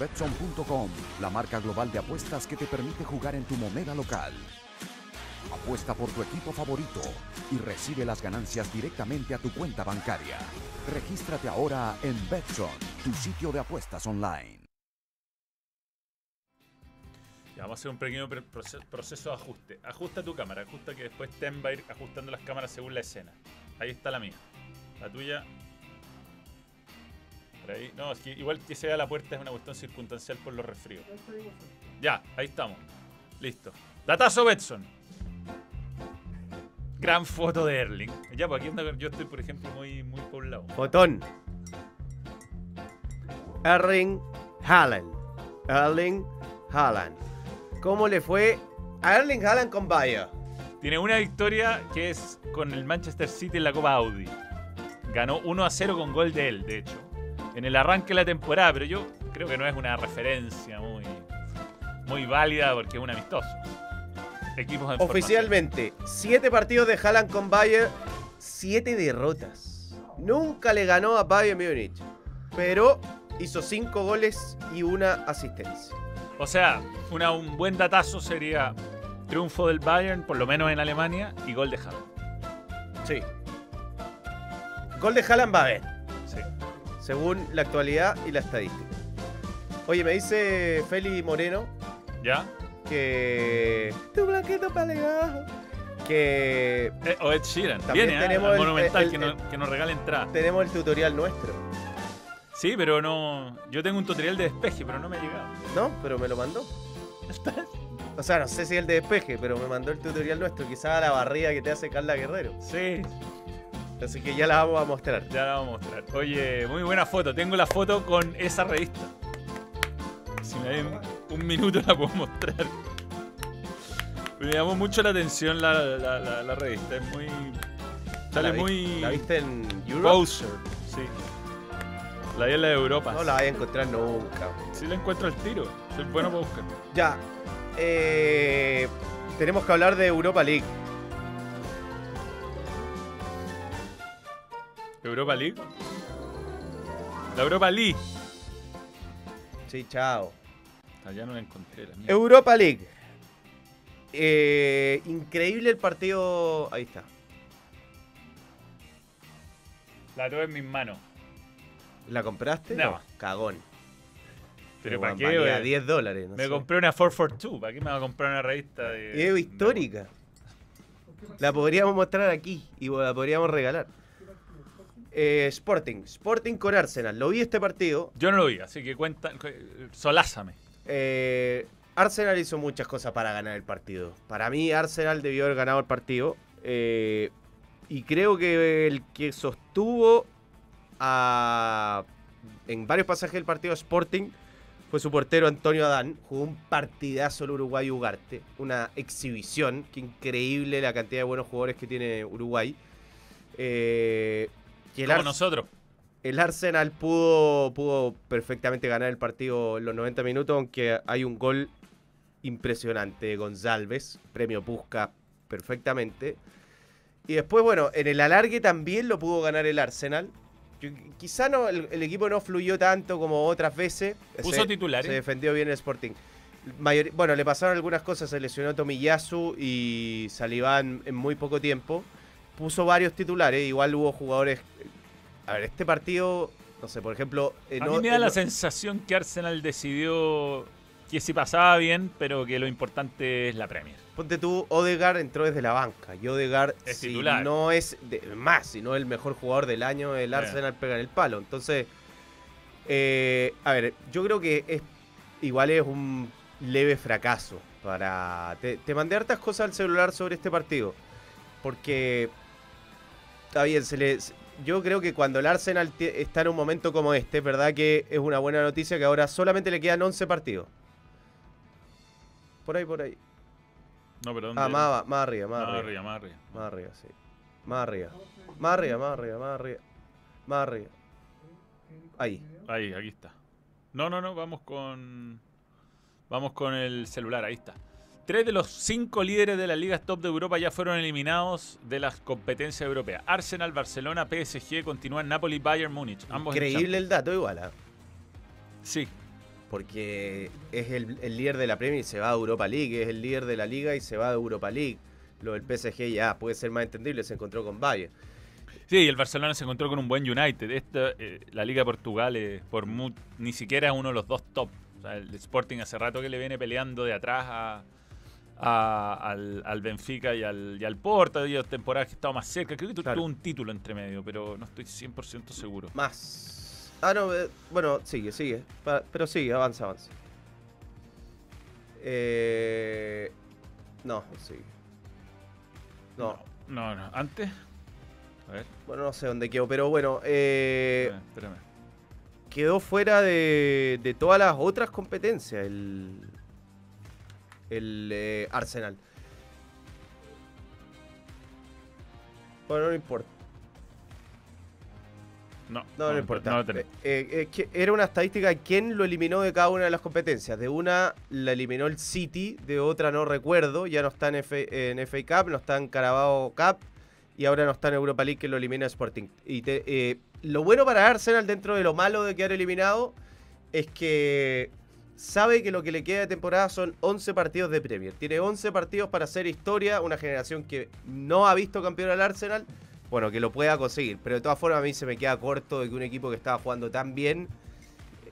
Betson.com, la marca global de apuestas que te permite jugar en tu moneda local. Apuesta por tu equipo favorito y recibe las ganancias directamente a tu cuenta bancaria. Regístrate ahora en Betson, tu sitio de apuestas online. Ya, vamos a hacer un pequeño proceso de ajuste. Ajusta tu cámara, ajusta que después Tem va a ir ajustando las cámaras según la escena. Ahí está la mía. La tuya. Por ahí. No, es que igual que se vea la puerta es una cuestión circunstancial por los resfríos. Ya, ahí estamos. Listo. Datazo Betson. Gran foto de Erling. Ya, pues aquí yo estoy, por ejemplo, muy, muy poblado. Fotón. Erling Haaland. Erling Haaland. ¿Cómo le fue a Erling Haaland con Bayer? Tiene una victoria que es con el Manchester City en la Copa Audi. Ganó 1 a 0 con gol de él, de hecho. En el arranque de la temporada, pero yo creo que no es una referencia muy, muy válida porque es un amistoso. Equipos en Oficialmente, 7 partidos de Haaland con Bayer, 7 derrotas. Nunca le ganó a Bayern Múnich, pero hizo 5 goles y una asistencia. formación. O sea, una- un buen datazo sería triunfo del Bayern, por lo menos en Alemania, y gol de Haaland. Sí. Gol de Haaland va a haber. Según la actualidad y la estadística. Oye, me dice Feli Moreno ¿Ya? que. Tu blanquito para abajo. Que Eh, o Ed Sheeran. También Viene, ¿eh? tenemos Al el- Monumental el- que, nos, que nos regala entrada. tenemos el tutorial nuestro. Sí, pero no. Yo tengo un tutorial de despeje, pero no me ha llegado. ¿No? Pero me lo mandó. *laughs* O sea, no sé si el de despeje, pero me mandó el tutorial nuestro. Quizá la barrida que te hace Carla Guerrero. Sí, Así que ya la vamos a mostrar. Ya la vamos a mostrar. Oye, muy buena foto. Tengo la foto con esa revista. Si me den un minuto la puedo mostrar. Me llamó mucho la atención la, la- la- la revista. Es muy. Sale ¿La vi- muy. ¿La viste en Europe? Poser. Sí. La vi en la de Europa. No la vais a encontrar nunca. Sí la encuentro al tiro. Soy bueno para buscar. Ya. eh, tenemos que hablar de Europa League. ¿Europa League? La Europa League. Sí, chao. Allá no la encontré. La mía. Europa League. Eh, increíble el partido. Ahí está. La tuve en mis manos. ¿La compraste? No. Cagón. Pero ¿para qué? güey? 10 dólares. no Me sé. compré una 442. ¿Para qué me va a comprar una revista de. Es histórica. La podríamos mostrar aquí y la podríamos regalar. Eh, Sporting. Sporting con Arsenal. Lo vi este partido. Yo no lo vi, así que cuenta. cu- Solázame. Eh, Arsenal hizo muchas cosas para ganar el partido. Para mí, Arsenal debió haber ganado el partido. Eh, y creo que el que sostuvo a- en varios pasajes del partido Sporting fue su portero Antonio Adán. Jugó un partidazo el Uruguay Ugarte. Una exhibición. Qué increíble la cantidad de buenos jugadores que tiene Uruguay. Eh, El, Como nosotros. el Arsenal pudo, pudo perfectamente ganar el partido en los 90 minutos, aunque hay un gol impresionante de González, premio Pusca perfectamente. Y después, bueno, en el alargue también lo pudo ganar el Arsenal. Yo- quizá no, el, el equipo no fluyó tanto como otras veces. Puso Se- titulares. Se defendió bien el Sporting. Mayor- bueno, le pasaron algunas cosas, se lesionó Tomiyasu y Saliván en muy poco tiempo. Puso varios titulares, igual hubo jugadores... A ver, este partido, no sé, por ejemplo... eh, A no- mí me da eh, la no- sensación que Arsenal decidió que si pasaba bien, pero que lo importante es la Premier. Ponte tú, Odegaard entró desde la banca. Y Odegaard, Es si titular. no es de- más, si no el mejor jugador del año, el Sí. Arsenal pega en el palo. Entonces, eh, a ver, yo creo que es igual es un leve fracaso para... Te, te mandé hartas cosas al celular sobre este partido. Porque, está bien, se le, yo creo que cuando el Arsenal está en un momento como este, es verdad que es una buena noticia que ahora solamente le quedan 11 partidos. Por ahí, por ahí. No, pero ¿dónde Ah, más, más arriba, más, Más arriba. arriba, más arriba. Más arriba, sí. Más arriba. Más arriba, más arriba, más arriba. Más arriba. Ahí. Ahí, aquí está. No, no, no, vamos con. Vamos con el celular, ahí está. Tres de los cinco líderes de las ligas top de Europa ya fueron eliminados de las competencias europeas. Arsenal, Barcelona, PSG, continúan Napoli, Bayern, Múnich. Ambos Increíble el dato igual, ¿ah? Sí, porque es el, el líder de la Premier y se va a Europa League, es el líder de la Liga y se va a Europa League. Lo del PSG ya puede ser más entendible, se encontró con Bayern. Sí, y el Barcelona se encontró con un buen United. Esta, eh, la Liga de Portugal eh, por mu- ni siquiera es uno de los dos top. O sea, el Sporting hace rato que le viene peleando de atrás a, a- al, al Benfica y al, y al. Ha habido temporadas que ha estado más cerca. Creo que Claro. tuvo un título entre medio, pero no estoy 100% seguro. Más. Ah, no, eh, bueno, sigue, sigue. Pa- pero sigue, avanza, avanza. Eh, no, sigue. No, No, no. ¿Antes? A ver, bueno, no sé dónde quedó, pero bueno, eh, espérame, espérame. quedó fuera de, de todas las otras competencias el, el eh, Arsenal. Bueno, no importa. No, No, no, importa. No. Eh, eh, que era una estadística de quién lo eliminó de cada una de las competencias. De una la eliminó el City, de otra no recuerdo. Ya no está en, F- en FA Cup, no está en Carabao Cup y ahora no está en Europa League que lo elimina Sporting. Y te- eh, lo bueno para Arsenal dentro de lo malo de quedar eliminado es que sabe que lo que le queda de temporada son 11 partidos de Premier. Tiene 11 partidos para hacer historia, una generación que no ha visto campeón al Arsenal bueno, que lo pueda conseguir. Pero de todas formas a mí se me queda corto de que un equipo que estaba jugando tan bien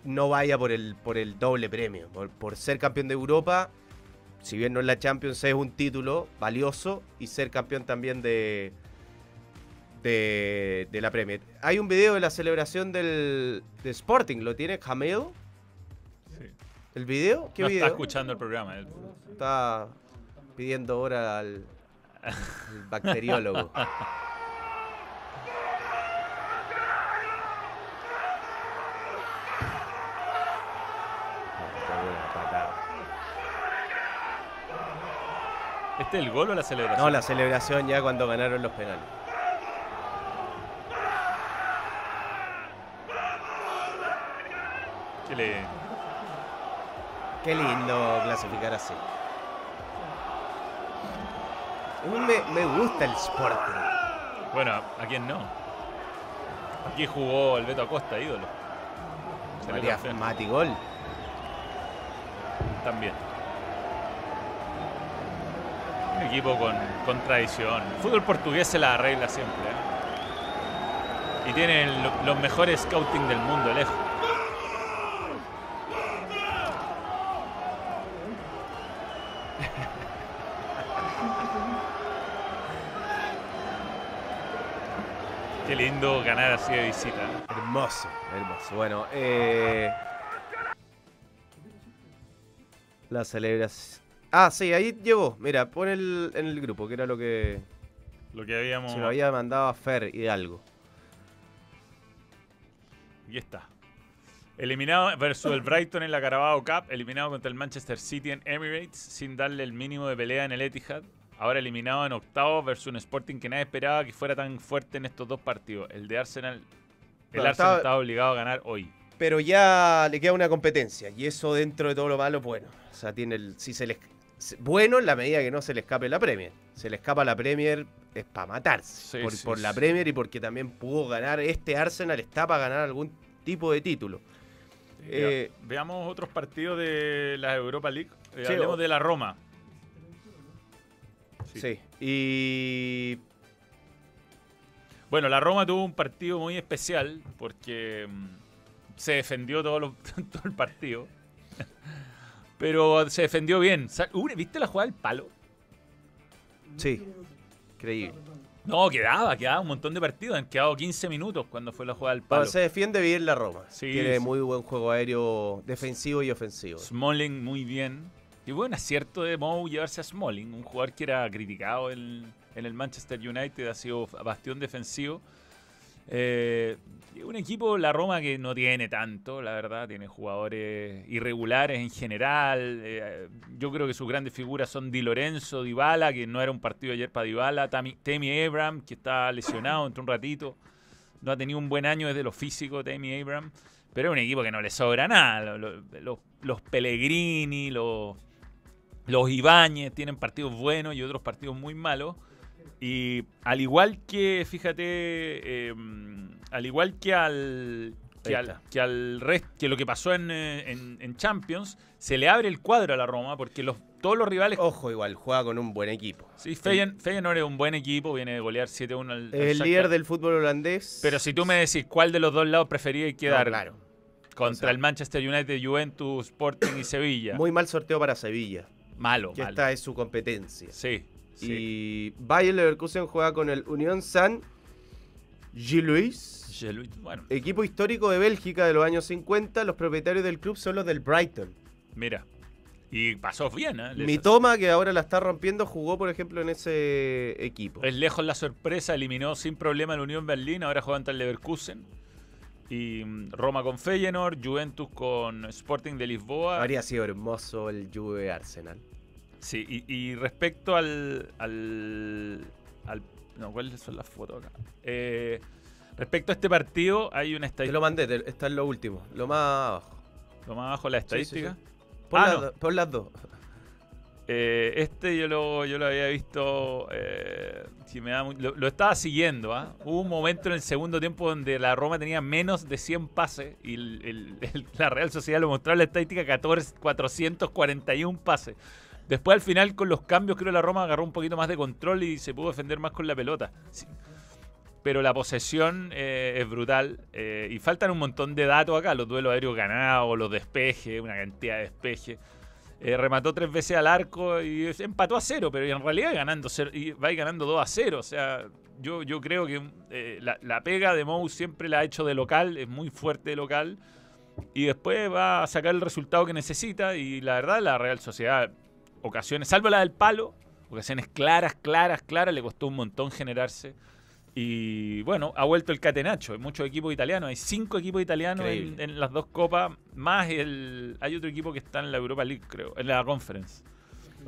no vaya por el, por el doble premio. Por, ser campeón de Europa, si bien no es la Champions, es un título valioso y ser campeón también de, de, de la Premier. Hay un video de la celebración del de Sporting, ¿lo tiene Jamel? ¿El video? ¿Qué no video? está escuchando el programa. él. Está pidiendo hora al, al bacteriólogo. *laughs* ¿Este es el gol o la celebración? No, la celebración ya cuando ganaron los penales. Le- Qué lindo clasificar así. Me, me gusta el Sporting. Bueno, ¿a quién no? Aquí jugó el Beto Acosta, ídolo. María campeón Mati Gol. También. Un equipo con, con tradición. El fútbol portugués se la arregla siempre. ¿eh? Y tienen lo- los mejores scouting del mundo, lejos. Qué lindo ganar así de visita. Hermoso, hermoso. Bueno, eh. La celebración. Ah, sí, ahí llegó. Mira, pon el, en el grupo, que era lo que Lo que habíamos. se lo había mandado a Fer Hidalgo. Aquí está. Eliminado versus el Brighton en la Carabao Cup, eliminado contra el Manchester City en Emirates sin darle el mínimo de pelea en el Etihad. Ahora eliminado en octavos versus un Sporting que nadie esperaba que fuera tan fuerte en estos dos partidos. El de Arsenal, el Arsenal estaba- estaba obligado a ganar hoy. Pero ya le queda una competencia. Y eso dentro de todo lo malo, bueno. O sea, tiene el. Si se le, se- bueno en la medida que no se le escape la Premier. Se le escapa la Premier es para matarse. Sí, por sí, por la. Premier y porque también pudo ganar. Este Arsenal está para ganar algún tipo de título. Eh, Vea- Veamos otros partidos de la Europa League. Eh, hablemos de la Roma. Sí. Y. Bueno, la Roma tuvo un partido muy especial porque mm, se defendió todo, lo- *laughs* todo el partido. Pero se defendió bien. ¿Viste la jugada del palo? Sí. Increíble. No, quedaba, quedaba un montón de partidos. Han quedado 15 minutos cuando fue la jugada del Pero palo. se defiende bien la Roma. Sí, Tiene sí. muy buen juego aéreo defensivo y ofensivo. Smalling muy bien. Y buen acierto de Mou llevarse a Smalling, un jugador que era criticado en, en el Manchester United, ha sido bastión defensivo. Eh, un equipo, la Roma, que no tiene tanto, la verdad, tiene jugadores irregulares en general. Eh, yo creo que sus grandes figuras son Di Lorenzo, Dybala, que no era un partido ayer para Dybala, Temi Abraham, que está lesionado entre un ratito. No ha tenido un buen año desde lo físico, Temi Abraham. Pero es un equipo que no le sobra nada. Lo- lo- Los, los Pellegrini, los, los Ibáñez tienen partidos buenos y otros partidos muy malos. Y al igual que, fíjate, eh, al igual que al que al, que al rest- que lo que pasó en, eh, en- en Champions, se le abre el cuadro a la Roma porque los, todos los rivales. Ojo, igual, juega con un buen equipo. Sí, Feyen- Feyenoord es un buen equipo, viene de golear 7-1 al, al Es el líder del fútbol holandés. Pero si tú me decís cuál de los dos lados preferías No, quedar claro. contra O sea- el Manchester United, Juventus, Sporting y Sevilla. Muy mal sorteo para Sevilla, malo, que malo. esta es su competencia. Sí, sí. Y Bayer Leverkusen juega con el Unión San Jeluit- Bueno, equipo histórico de Bélgica de los años 50. Los propietarios del club son los del Brighton. mira. Y pasó bien, ¿eh? Les- Mitoma, que ahora la está rompiendo, jugó, por ejemplo, en ese equipo. Es lejos la sorpresa, eliminó sin problema el Unión Berlín, ahora juega ante el Leverkusen. Y mm, Roma con Feyenoord, Juventus con Sporting de Lisboa. Habría sido hermoso el Juve Arsenal. Sí, y, y respecto al, al, al- No, ¿cuáles son las fotos acá? Eh, respecto a este partido, hay una Te estadística. lo mandé, te- está en lo último, lo más abajo. Lo más abajo la Sí, sí, estadística. sí. Pon, Ah, las, no. do- pon las dos. Eh, este yo lo, yo lo había visto, eh, si me da lo, estaba siguiendo. ¿ah? Hubo un momento en el segundo tiempo donde la Roma tenía menos de 100 pases y *laughs* la Real Sociedad lo mostró en la estadística 14, 441 pases. Después al final con los cambios creo que la Roma agarró un poquito más de control y se pudo defender más con la pelota. Sí. Pero la posesión eh, es brutal eh, y faltan un montón de datos acá, los duelos aéreos ganados, los despejes, una cantidad de despejes. Eh, remató tres veces al arco y empató a cero, pero en realidad ganando cero- y va ganando 2 a 0. O sea, yo, yo creo que eh, la, la pega de Mou siempre la ha hecho de local, es muy fuerte de local. Y después va a sacar el resultado que necesita. Y la verdad, la Real Sociedad, ocasiones, salvo la del palo, ocasiones claras, claras, claras, le costó un montón generarse. Y bueno, ha vuelto el catenacho. Hay muchos equipos italianos. Hay cinco equipos italianos en, las dos copas. Más el. Hay otro equipo que está en la Europa League, creo. En la Conference.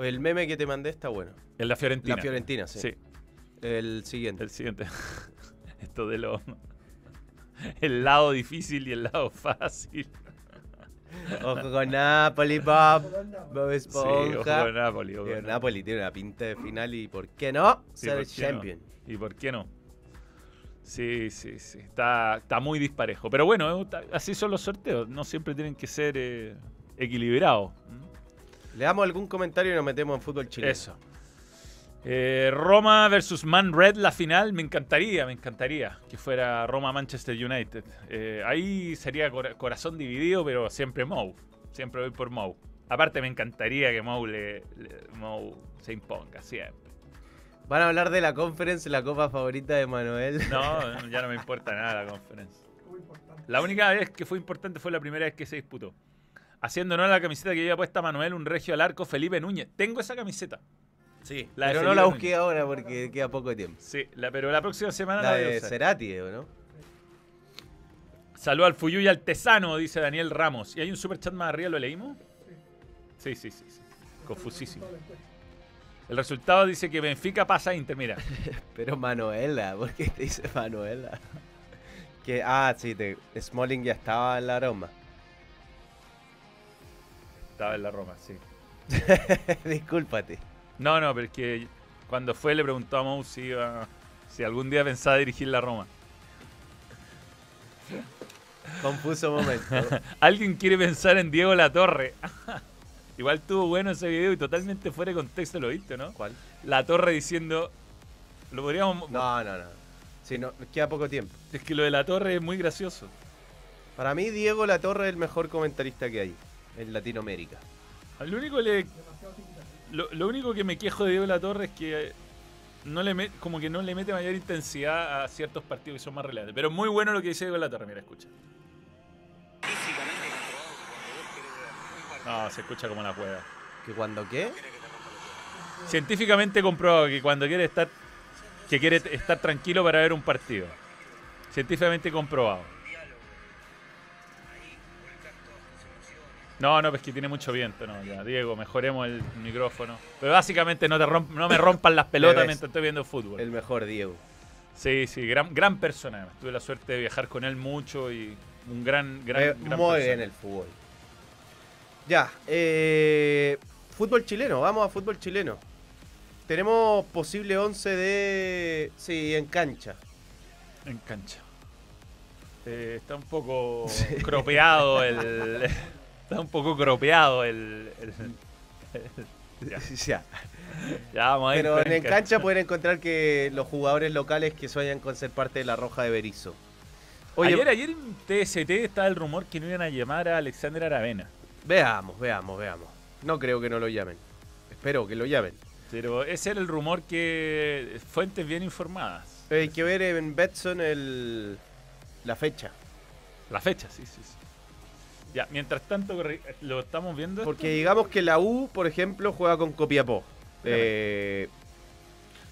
El meme que te mandé está bueno. En la Fiorentina. La Fiorentina, sí. Sí, El siguiente. el siguiente. *laughs* Esto de lo. El lado difícil y el lado fácil. Ojo con Napoli, Bob. Bob Sí, ojo Esponja. con Napoli. ojo con Napoli tiene una pinta de final y ¿por qué no? Sí, Ser ¿por qué no? champion. ¿Y por qué no? Sí, sí, sí. Está, está muy disparejo. Pero bueno, eh, así son los sorteos. No siempre tienen que ser eh, equilibrados. Le damos algún comentario y nos metemos en fútbol chileno. Eso. Eh, Roma versus Man Red, la final. Me encantaría, me encantaría que fuera Roma-Manchester United. Eh, ahí sería cora- corazón dividido, pero siempre Mou. Siempre voy por Mou. Aparte, me encantaría que Mou, le, le- Mou se imponga, siempre. Van a hablar de la conference, la copa favorita de Manuel. No, ya no me importa nada la importante. La única vez que fue importante fue la primera vez que se disputó. Haciendo honor a la camiseta que lleva puesta Manuel, un regio al arco, Felipe Núñez. Tengo esa camiseta. Sí, La de pero no la Núñez. busqué ahora porque queda poco tiempo. Sí, la- pero la próxima semana La la voy a de. Cerati, ¿o no? Salud al Fuyuy Artesano, dice Daniel Ramos. ¿Y hay un super chat más arriba? ¿Lo leímos? Sí, sí, sí. sí. Confusísimo. La. El resultado dice que Benfica pasa a Inter. Mira, *laughs* Pero Manuela, ¿por qué te dice Manuela? *laughs* Que, ah, sí, te, Smalling ya estaba en la aroma. estaba en la Roma, sí. *laughs* Discúlpate. No, no, pero es que cuando fue le preguntó a Mou si, iba- si algún día pensaba dirigir la Roma. Confuso momento. Alguien quiere pensar en Diego Latorre. Igual estuvo bueno ese video y totalmente fuera de contexto lo viste, ¿no? ¿Cuál? La Torre diciendo. Lo podríamos. No, no, no. Sí, no, queda poco tiempo. Es que lo de la Torre es muy gracioso. Para mí, Diego Latorre es el mejor comentarista que hay en Latinoamérica. Lo único, le, lo, lo único que me quejo de Diego La Torre es que no le met- como que no le mete mayor intensidad a ciertos partidos que son más relevantes. Pero muy bueno lo que dice Diego La Torre, mira, escucha. No, se escucha como la juega. ¿Que cuando qué? Científicamente comprobado que cuando quiere estar que quiere estar tranquilo para ver un partido. Científicamente comprobado. No, no, pues que tiene mucho viento, no, ya. Diego, mejoremos el micrófono. Pero básicamente no te romp- no me rompan las *laughs* pelotas mientras estoy viendo fútbol. El mejor Diego. Sí, sí, gran, gran persona. Tuve la suerte de viajar con él mucho y un gran, gran, Eh, gran muy persona. bien el fútbol. Ya, eh, fútbol chileno, vamos a fútbol chileno. Tenemos posible 11 de... Sí, en cancha. En cancha. Eh, está un poco *laughs* cropeado el. Está un poco cropeado el. el- Ya. *laughs* Ya. ya vamos a ir Pero en, el cancha pueden encontrar que los jugadores locales que sueñan con ser parte de la Roja de Berizo. Oye, ayer, ayer en TST estaba el rumor que no iban a llamar a Alexander Aravena. Veamos, veamos, veamos. No creo que no lo llamen. Espero que lo llamen. Pero ese era el rumor que. Fuentes bien informadas. Hay que ver en Betson el, la fecha. La fecha, sí, sí, sí. Ya, mientras tanto, lo estamos viendo. esto? Porque digamos que la U, por ejemplo, juega con Copiapó. Eh,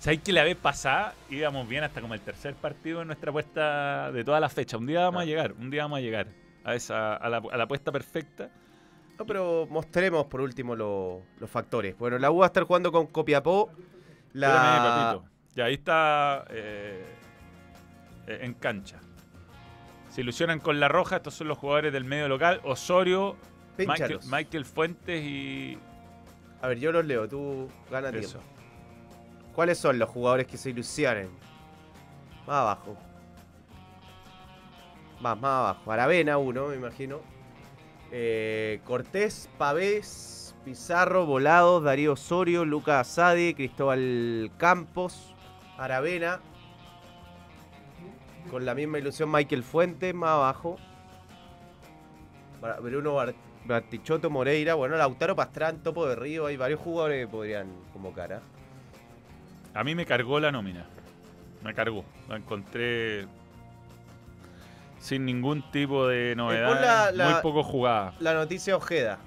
¿Sabéis que la vez pasada íbamos bien hasta como el tercer partido en nuestra apuesta de toda la fecha? Un día vamos a llegar, un día vamos a llegar a esa a la, a la apuesta perfecta. No, pero mostremos por último lo- los factores. Bueno, la U va a estar jugando con Copiapó. La... Ya ahí está eh, eh, en cancha. Se ilusionan con la roja, estos son los jugadores del medio local, Osorio, Michael, Fuentes y A ver, yo los leo, tú ganas eso. tiempo. ¿Cuáles son los jugadores que se ilusionan? Más abajo. Más, más abajo. Aravena, uno, me imagino. Eh, Cortés, Pavés, Pizarro, Volados, Darío Osorio, Lucas Asadi, Cristóbal Campos, Aravena. Con la misma ilusión Michael Fuentes, más abajo. Ba- Bruno Bar- Bartichotto, Moreira, bueno, Lautaro Pastrán, Topo de Río, hay varios jugadores que podrían convocar. ¿ah? A mí me cargó la nómina. Me cargó. La encontré sin ningún tipo de novedad. la- la- Muy poco jugada. La noticia Ojeda,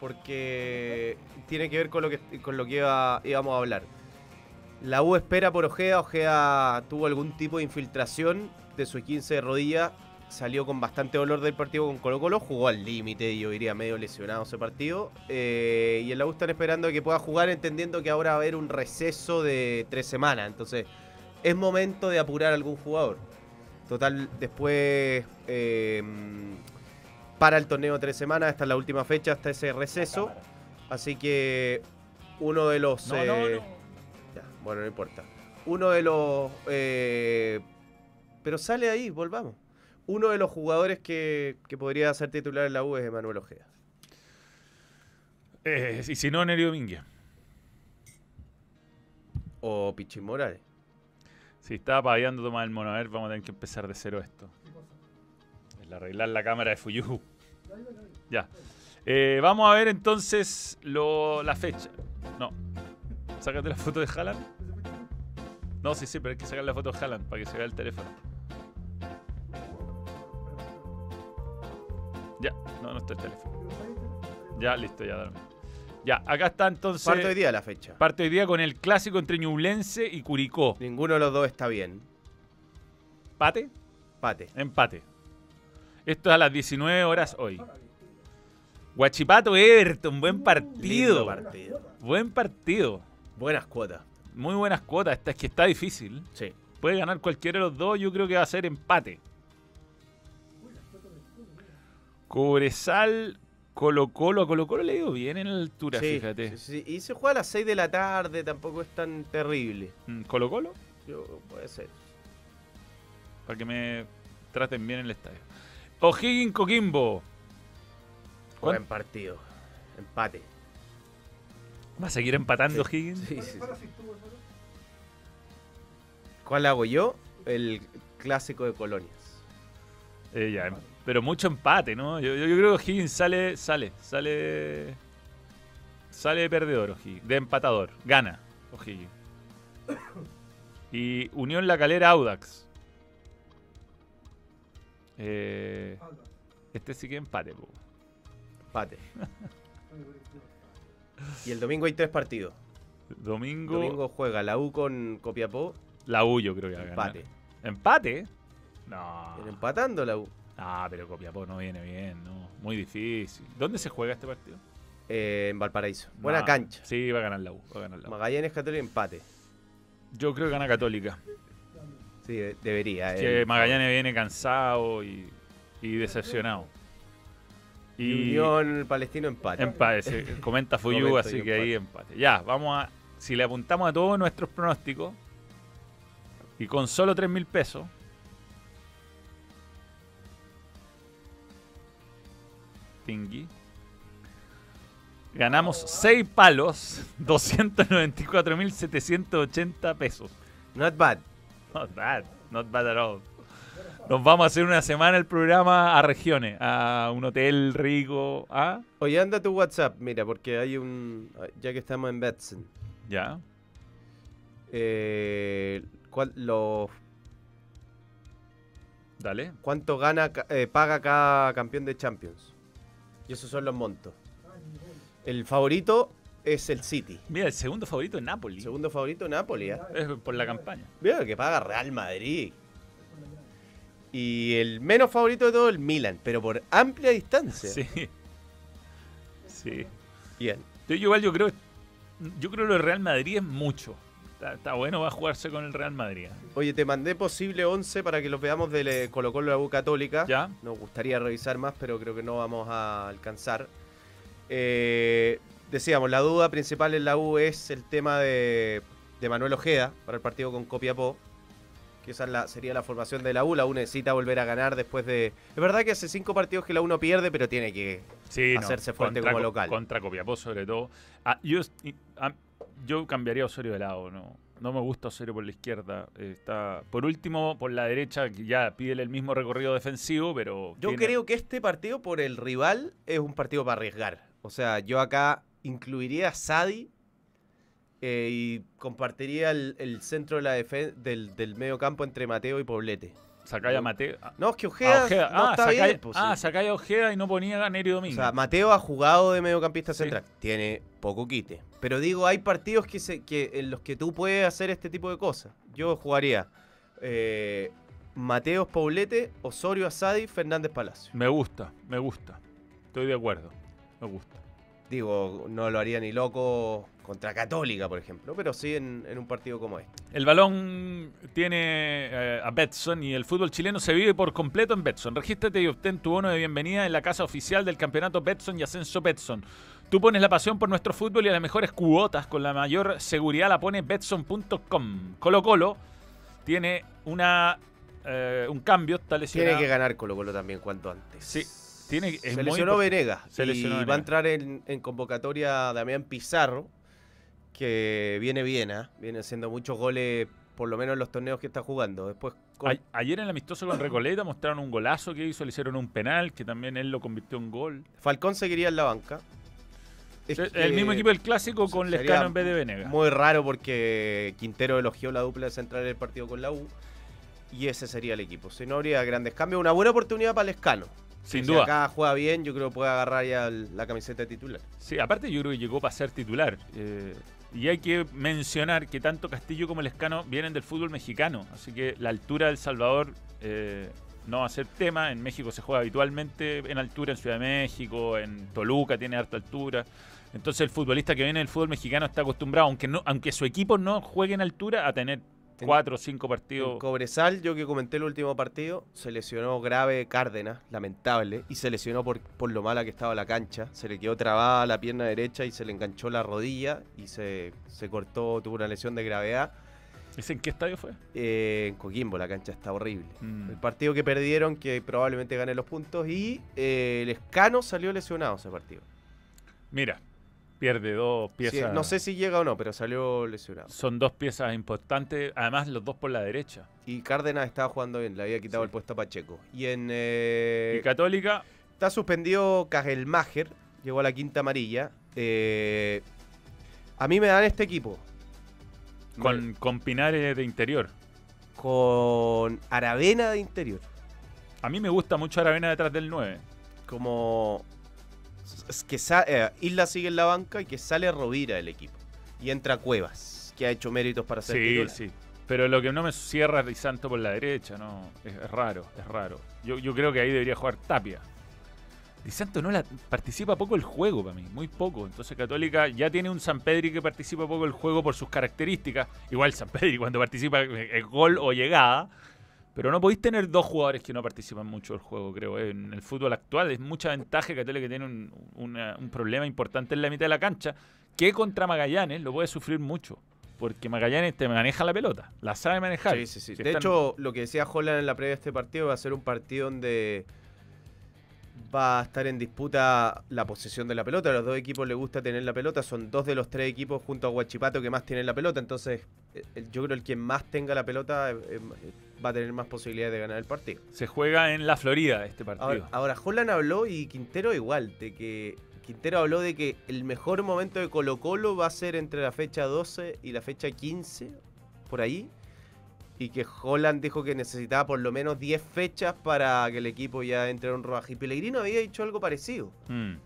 porque tiene que ver con lo que, con lo que iba- íbamos a hablar. La U espera por Ojeda, Ojeda tuvo algún tipo de infiltración de su 15 de rodilla, salió con bastante dolor del partido con Colo Colo, jugó al límite, yo diría medio lesionado ese partido, eh, y en la U están esperando que pueda jugar entendiendo que ahora va a haber un receso de tres semanas, entonces es momento de apurar a algún jugador. Total, después eh, para el torneo tres semanas, esta es la última fecha, hasta ese receso. Así que uno de los... No, eh, no, no. ya, bueno, no importa. Uno de los... eh, pero sale ahí, volvamos. Uno de los jugadores que, que podría ser titular en la U es Emanuel Ojeda. Eh, y si no, Nerio Domínguez. O Pichín Morales. Si estaba paviando tomar el mono, a ver, vamos a tener que empezar de cero esto. El arreglar la cámara de Fuyu. Ya. Eh, vamos a ver entonces lo, la fecha. No. Sácate la foto de Haaland. No, sí, sí, pero hay que sacar la foto de Haaland para que se vea el teléfono. Ya, no, no está el teléfono. Ya, listo, ya, dame. Ya, acá está entonces. Parte hoy día la fecha. parte hoy día con el clásico entre Ñublense y Curicó. Ninguno de los dos está bien. ¿Pate? Pate. Empate. Esto es a las 19 horas hoy. Guachipato Everton, buen partido. Buen partido. Buenas cuotas. Muy buenas cuotas. Esta es que está difícil. Sí. Puede ganar cualquiera de los dos. Yo creo que va a ser empate. Cobresal, Colo Colo. A Colo Colo le digo bien en la altura, Sí, fíjate. sí, sí. Y se juega a las 6 de la tarde, tampoco es tan terrible. Mm, Colo Colo, Yo- puede ser. para que me traten bien en el estadio. O'Higgins Coquimbo. Buen partido. Empate. ¿Va a seguir empatando O'Higgins? Sí, sí. ¿Cuál hago yo? El clásico de colonias. Eh, ya, pero mucho empate, ¿no? Yo, yo- yo creo que O'Higgins sale, sale, sale. Sale de perdedor, O'Higgins. De empatador. Gana, O'Higgins. Y Unión La Calera Audax. Eh, este sí que empate, po. Empate. *laughs* Y el domingo hay tres partidos. Domingo, Domingo juega la U con Copiapó. la U yo creo que va a ganar. Empate. ¿Empate? No. Empatando la U. Ah, pero Copiapó no viene bien, ¿no? Muy difícil. ¿Dónde se juega este partido? Eh, en Valparaíso. Buena No. cancha. Sí, va a ganar la U. Va a ganar la U. Magallanes Católica empate. Yo creo que gana Católica. Sí, de- debería. que eh. Magallanes viene cansado y, y decepcionado. Y Unión Palestino empate. empate, se *laughs* comenta Fuyu, Comento así y que ahí empate. Ya, vamos a. Si le apuntamos a todos nuestros pronósticos y con solo 3 mil pesos. Ganamos 6 palos, *laughs* 294.780 pesos. Not bad. Not bad, not bad at all. Nos vamos a hacer una semana el programa a regiones, a un hotel rico, ¿ah? Oye, anda tu WhatsApp, mira, porque hay un. Ya que estamos en Betson. Ya. Eh, ¿cuál- los- Dale. ¿Cuánto gana, eh, paga cada campeón de Champions? Y esos son los montos. El favorito es el City. Mira, el segundo favorito es Napoli. Segundo favorito, Napoli. ¿ah? Es por la campaña. Mira que paga Real Madrid. Y el menos favorito de todo, el Milan, pero por amplia distancia. Sí. Sí. Bien. Yo igual yo creo yo creo que lo del Real Madrid es mucho. Está, está bueno, va a jugarse con el Real Madrid. Oye, te mandé posible 11 para que los veamos de Colo Colo de la U Católica. ¿Ya? Nos gustaría revisar más, pero creo que no vamos a alcanzar. Eh, decíamos, la duda principal en la U es el tema de, de Manuel Ojeda para el partido con Copiapó. Que esa es la- sería la formación de la U. La U necesita volver a ganar después de... Es verdad que hace cinco partidos que la U no pierde, pero tiene que... Sí, no, Hacerse fuerte contra como Co- local. Contra Copiapó, sobre todo. Ah, yo, ah, yo cambiaría a Osorio de lado, no. No me gusta Osorio por la izquierda. está Por último, por la derecha, que ya pide el mismo recorrido defensivo, pero. Yo tiene- creo que este partido por el rival es un partido para arriesgar. O sea, yo acá incluiría a Sadi eh, y compartiría el, el centro de la del, del medio campo entre Mateo y Poblete. Sacáis a Mateo. Ah, No, es que Ojeda, a Ojeda. no ah, está sacáis- bien. pues, ah, sí. Ojeda y no ponía a Neri o Domínguez. sea, Mateo ha jugado de mediocampista Sí. central. Tiene poco quite. Pero digo, hay partidos que, se, que en los que tú puedes hacer este tipo de cosas. Yo jugaría eh, Mateo Poblete, Osorio Asadi, Fernández Palacio. me gusta, me gusta. Estoy de acuerdo. Me gusta. Digo, no lo haría ni loco contra Católica, por ejemplo, pero sí en, en un partido como este. El balón tiene eh, a Betson y el fútbol chileno se vive por completo en Betson. Regístrate y obtén tu bono de bienvenida en la casa oficial del campeonato Betson y Ascenso Betson. Tú pones la pasión por nuestro fútbol y a las mejores cuotas con la mayor seguridad la pone Betson.com. Colo Colo tiene una eh, un cambio, está lesionado. Tiene que ganar Colo Colo también cuanto antes. Sí, tiene, es Se lesionó. Venegas. Se y va a entrar en, en convocatoria Damián Pizarro, que viene bien, ¿ah? viene haciendo muchos goles, por lo menos en los torneos que está jugando. Después con- A- ayer en el amistoso con Recoleta mostraron un golazo que hizo, le hicieron un penal, que también él lo convirtió en gol. Falcón seguiría en la banca. Es el que mismo equipo del clásico con Lescano en vez de Venegas. Muy raro porque Quintero elogió la dupla central del partido con la U. Y ese sería el equipo. Si no habría grandes cambios, una buena oportunidad para Lescano. Sin Si duda. acá juega bien, yo creo que puede agarrar ya la camiseta titular. Sí, aparte yo creo que llegó para ser titular. eh, y hay que mencionar que tanto Castillo como Lescano vienen del fútbol mexicano. Así que la altura del Salvador eh, no va a ser tema. En México se juega habitualmente en altura, en Ciudad de México, en Toluca tiene harta altura. Entonces el futbolista que viene del fútbol mexicano está acostumbrado, aunque aunque su equipo no juegue en altura, a tener En- cuatro o cinco En partidos. Cobresal, yo que comenté el último partido, se lesionó grave Cárdenas, lamentable, y se lesionó por, por lo mala que estaba la cancha. Se le quedó trabada la pierna derecha y se le enganchó la rodilla y se, se cortó, tuvo una lesión de gravedad. ¿Ese en qué estadio fue? Eh, en Coquimbo la cancha está horrible. Mm. El partido que perdieron, que probablemente gane los puntos, y eh, el Escano salió lesionado ese partido. Mira, pierde dos Sí, piezas. no sé si llega o no, pero salió lesionado. Son dos piezas importantes, además los dos por la derecha. Y Cárdenas estaba jugando bien, le había quitado Sí. el puesto a Pacheco. Y en eh, y Católica, Está suspendido Kagelmacher, llegó a la quinta amarilla. Eh, a mí me dan este equipo con, con Pinares de interior. con Aravena de interior. A mí me gusta mucho Aravena detrás del 9. Como es que eh, Isla sigue en la banca y que sale Rovira del equipo. Y entra Cuevas, que ha hecho méritos para ser Sí, titular. sí. Pero lo que no me cierra es Santo por la derecha, ¿no? Es, es raro, es raro. Yo, yo creo que ahí debería jugar Tapia. Di Santo no la, participa poco el juego para mí, muy poco. Entonces Católica ya tiene un San Pedri que participa poco el juego por sus características. Igual San Pedri cuando participa es gol o llegada. Pero no podéis tener dos jugadores que no participan mucho del juego, creo. En el fútbol actual es mucha ventaja que tiene un, una- un problema importante en la mitad de la cancha, que contra Magallanes lo puede sufrir mucho. Porque Magallanes te maneja la pelota, la sabe manejar. Sí, sí, sí. Si De están- hecho, lo que decía Holland en la previa de este partido va a ser un partido donde va a estar en disputa la posesión de la pelota. A los dos equipos les gusta tener la pelota. Son dos de los tres equipos junto a Huachipato que más tienen la pelota. Entonces, eh, yo creo que el quien más tenga la pelota eh, eh, va a tener más posibilidades de ganar el partido. se juega en la Florida este partido. Ahora, ahora, Holland habló y Quintero igual, de que Quintero habló de que el mejor momento de Colo Colo va a ser entre la fecha 12 y la fecha 15, por ahí. Y que Holland dijo que necesitaba por lo menos 10 fechas para que el equipo ya entre en un rodaje. Y Pellegrino había dicho algo parecido. Mm.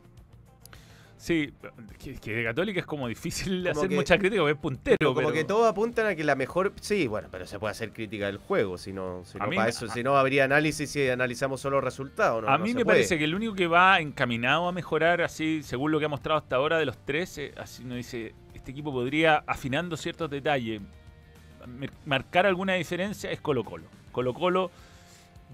Sí, que, que de Católica es como difícil Como hacer que- mucha crítica porque es puntero. Pero como pero- que todos apuntan a que la mejor. Sí, bueno, pero se puede hacer crítica del juego. Si no, si no, mí para eso, si no habría análisis si analizamos solo resultados. ¿no? a mí me puede. parece que el único que va encaminado a mejorar, así según lo que ha mostrado hasta ahora de los tres, eh, así nos dice, este equipo podría, afinando ciertos detalles, marcar alguna diferencia, es Colo Colo. Colo Colo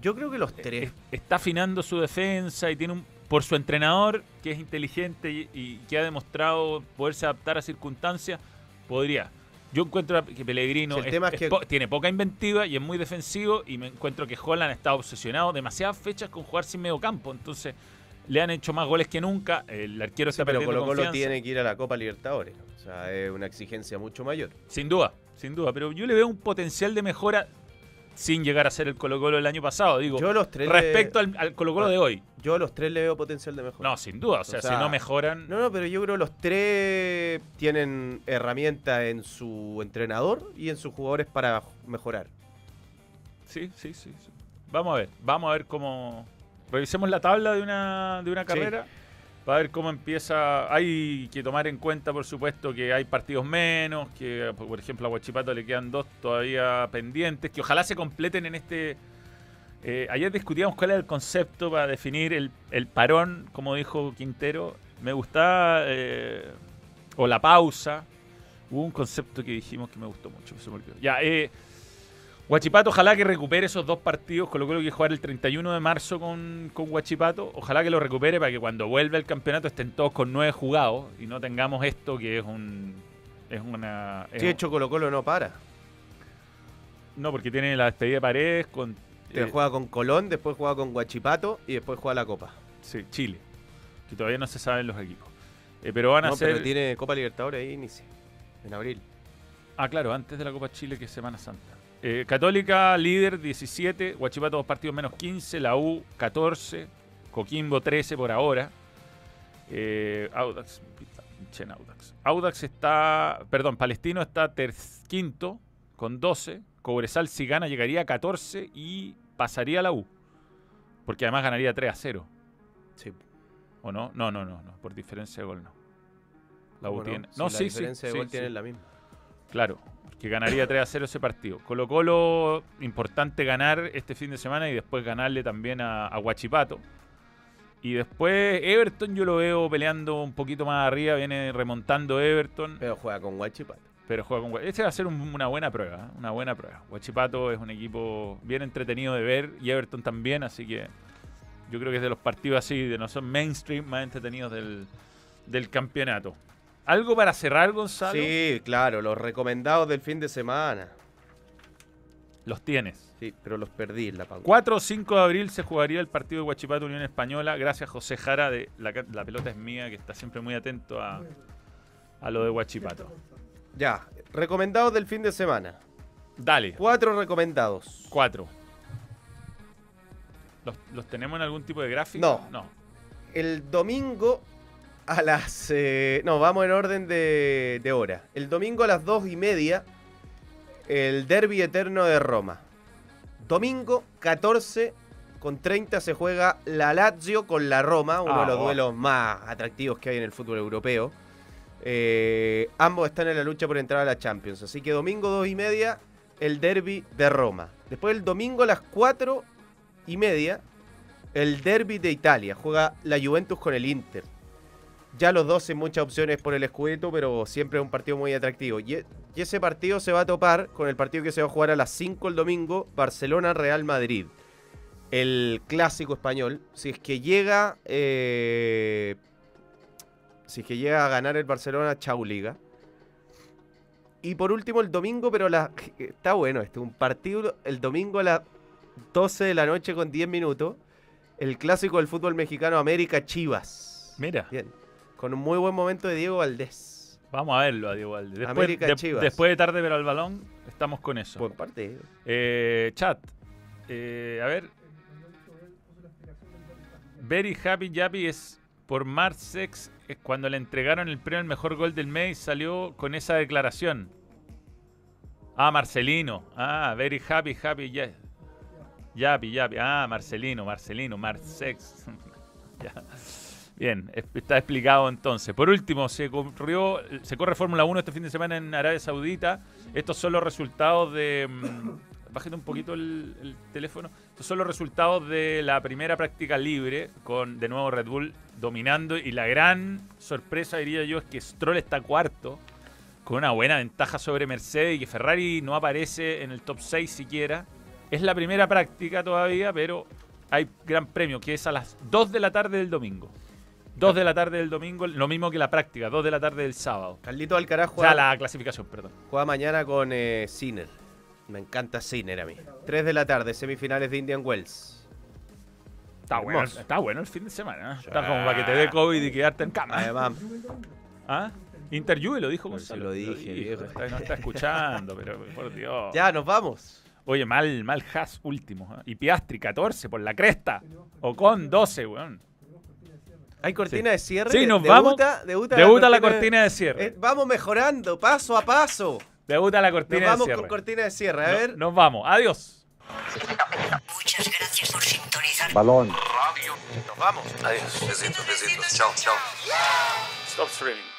Yo creo que los eh, tres. es- está afinando su defensa y tiene un, por su entrenador, que es inteligente y, y que ha demostrado poderse adaptar a circunstancias, podría. Yo encuentro que Pellegrino Sí, el es- tema es es que- po- tiene poca inventiva y es muy defensivo y me encuentro que Holland está obsesionado demasiadas fechas con jugar sin medio campo, entonces le han hecho más goles que nunca, el arquero Sí, está pero perdiendo Colo Colo confianza. tiene que ir a la Copa Libertadores. O sea, es una exigencia mucho mayor. Sin duda, sin duda, pero yo le veo un potencial de mejora sin llegar a ser el Colo Colo del año pasado, digo, Yo los tres respecto le, al, al Colo Colo de hoy. yo a los tres le veo potencial de mejora. No, sin duda, o sea, O sea, si no mejoran... No, no, pero yo creo que los tres tienen herramientas en su entrenador y en sus jugadores para mejorar. Sí, sí, sí, sí. Vamos a ver, vamos a ver cómo. Revisemos la tabla de una, de una carrera. Para ver cómo empieza. Hay que tomar en cuenta, por supuesto, que hay partidos menos, que por ejemplo a Huachipato le quedan dos todavía pendientes, que ojalá se completen en este. eh, ayer discutíamos cuál era el concepto para definir el, el parón, como dijo Quintero. Me gustaba. eh, o la pausa. Hubo un concepto que dijimos que me gustó mucho. Ya, eh. Huachipato, ojalá que recupere esos dos partidos. Colo Colo que jugar el 31 de marzo con, con Huachipato. Ojalá que lo recupere para que cuando vuelva el campeonato estén todos con nueve jugados y no tengamos esto que es un. Es una. es Sí, un- hecho Colo Colo no para. no, porque tiene la despedida de Paredes con. Te eh, juega con Colón, después juega con Guachipato y después juega la Copa. sí, Chile. Que todavía no se saben los equipos. Eh, pero van a No, ser. pero tiene Copa Libertadores ahí inicia. En abril. Ah, claro, antes de la Copa Chile, que es Semana Santa. Eh, Católica, líder 17, Huachipato dos partidos menos 15, la U 14, Coquimbo 13 por ahora. Eh, Audax, Audax. Audax está, perdón, Palestino está ter- quinto con 12, Cobresal si gana llegaría a 14 y pasaría a la U. Porque además ganaría 3 a 0, Sí. ¿o no? No, no, no, no, por diferencia de gol no. La U ¿Cómo no? tiene. Si No, la sí, sí. diferencia de sí, gol sí. tienen la misma. Claro, que ganaría 3 a 0 ese partido. Colo Colo, importante ganar este fin de semana y después ganarle también a, a Huachipato. Y después Everton yo lo veo peleando un poquito más arriba, viene remontando Everton, Pero juega con Guachipato. pero juega con Hua- Este va a ser un- una buena prueba, ¿eh? una buena prueba. Huachipato es un equipo bien entretenido de ver y Everton también, así que yo creo que es de los partidos así, de no son mainstream, más entretenidos del, del campeonato. ¿Algo para cerrar, Gonzalo? Sí, claro, los recomendados del fin de semana. Los tienes. Sí, pero los perdí en la pauta. 4 o 5 de abril se jugaría el partido de Huachipato Unión Española. Gracias José Jara de la, la pelota es mía, que está siempre muy atento a, a lo de Huachipato. Ya, recomendados del fin de semana. Dale, Cuatro recomendados. 4. ¿Los, los tenemos en algún tipo de gráfico? No. No. El domingo a las... eh, no, vamos en orden de, de hora. El domingo a las dos y media, el derby eterno de Roma. Domingo 14 con 30 se juega la Lazio con la Roma, uno Ah, de los oh. duelos más atractivos que hay en el fútbol europeo. Eh, ambos están en la lucha por entrar a la Champions. Así que domingo 2 y media, el derby de Roma. Después el domingo a las 4 y media, el derby de Italia. Juega la Juventus con el Inter. Ya los dos sin muchas opciones por el Scudetto, pero siempre es un partido muy atractivo. Y, e- y ese partido se va a topar con el partido que se va a jugar a las 5 el domingo, Barcelona-Real Madrid. El clásico español. Si es que llega... eh, si es que llega a ganar el Barcelona, chau liga. Y por último el domingo, pero la, está bueno este, un partido el domingo a las 12 de la noche con 10 minutos. El clásico del fútbol mexicano América Chivas. Mira, Bien. Con un muy buen momento de Diego Valdés. vamos a verlo a Diego Valde. Después, América de- Chivas. después de tarde ver al balón, estamos con eso. Buen partido. Eh, chat. Eh, a ver, Very Happy Yappy es por Marsex cuando le entregaron el premio al mejor gol del mes salió con esa declaración. Ah, Marcelino. Ah, Very Happy Happy Ya- Yappy Yappy. Ah, Marcelino, Marcelino, Marsex. *laughs* Ya. Bien, es- está explicado entonces. Por último, se corrió, se corre Fórmula 1 este fin de semana en Arabia Saudita. Estos son los resultados de. mm, *coughs* Bájate un poquito el, el teléfono. Estos son los resultados de la primera práctica libre, con de nuevo Red Bull dominando. Y la gran sorpresa, diría yo, es que Stroll está cuarto, con una buena ventaja sobre Mercedes y que Ferrari no aparece en el top 6 siquiera. Es la primera práctica todavía, pero hay gran premio, que es a las 2 de la tarde del domingo. 2 de la tarde del domingo, lo mismo que la práctica, 2 de la tarde del sábado. Carlito Alcaraz O juega, sea, la clasificación, perdón. juega mañana con eh, Sinner. Me encanta Sinner a mí. 3 de la tarde, semifinales de Indian Wells. Está bueno, está bueno el fin de semana. ¿eh? Está como para que te dé COVID y quedarte en cama. Además, ¿Ah? Inter Juve lo dijo Gonzalo. lo dije, viejo. no está escuchando, pero por Dios. ya nos vamos. Oye, mal, mal Haas último. ¿eh? Y Piastri 14 por la cresta. O con 12, weón. Hay cortina de cierre. Sí, nos Debuta- vamos. Debuta, Debuta la cortina de cierre. Eh, vamos mejorando, paso a paso. Debuta la Nos cortina de vamos cierre. con cortina de cierre. A No- ver. Nos vamos. Adiós. Muchas gracias por sintonizar. balón. Nos vamos. Adiós. Besitos, besitos. Chao, chao. Stop streaming.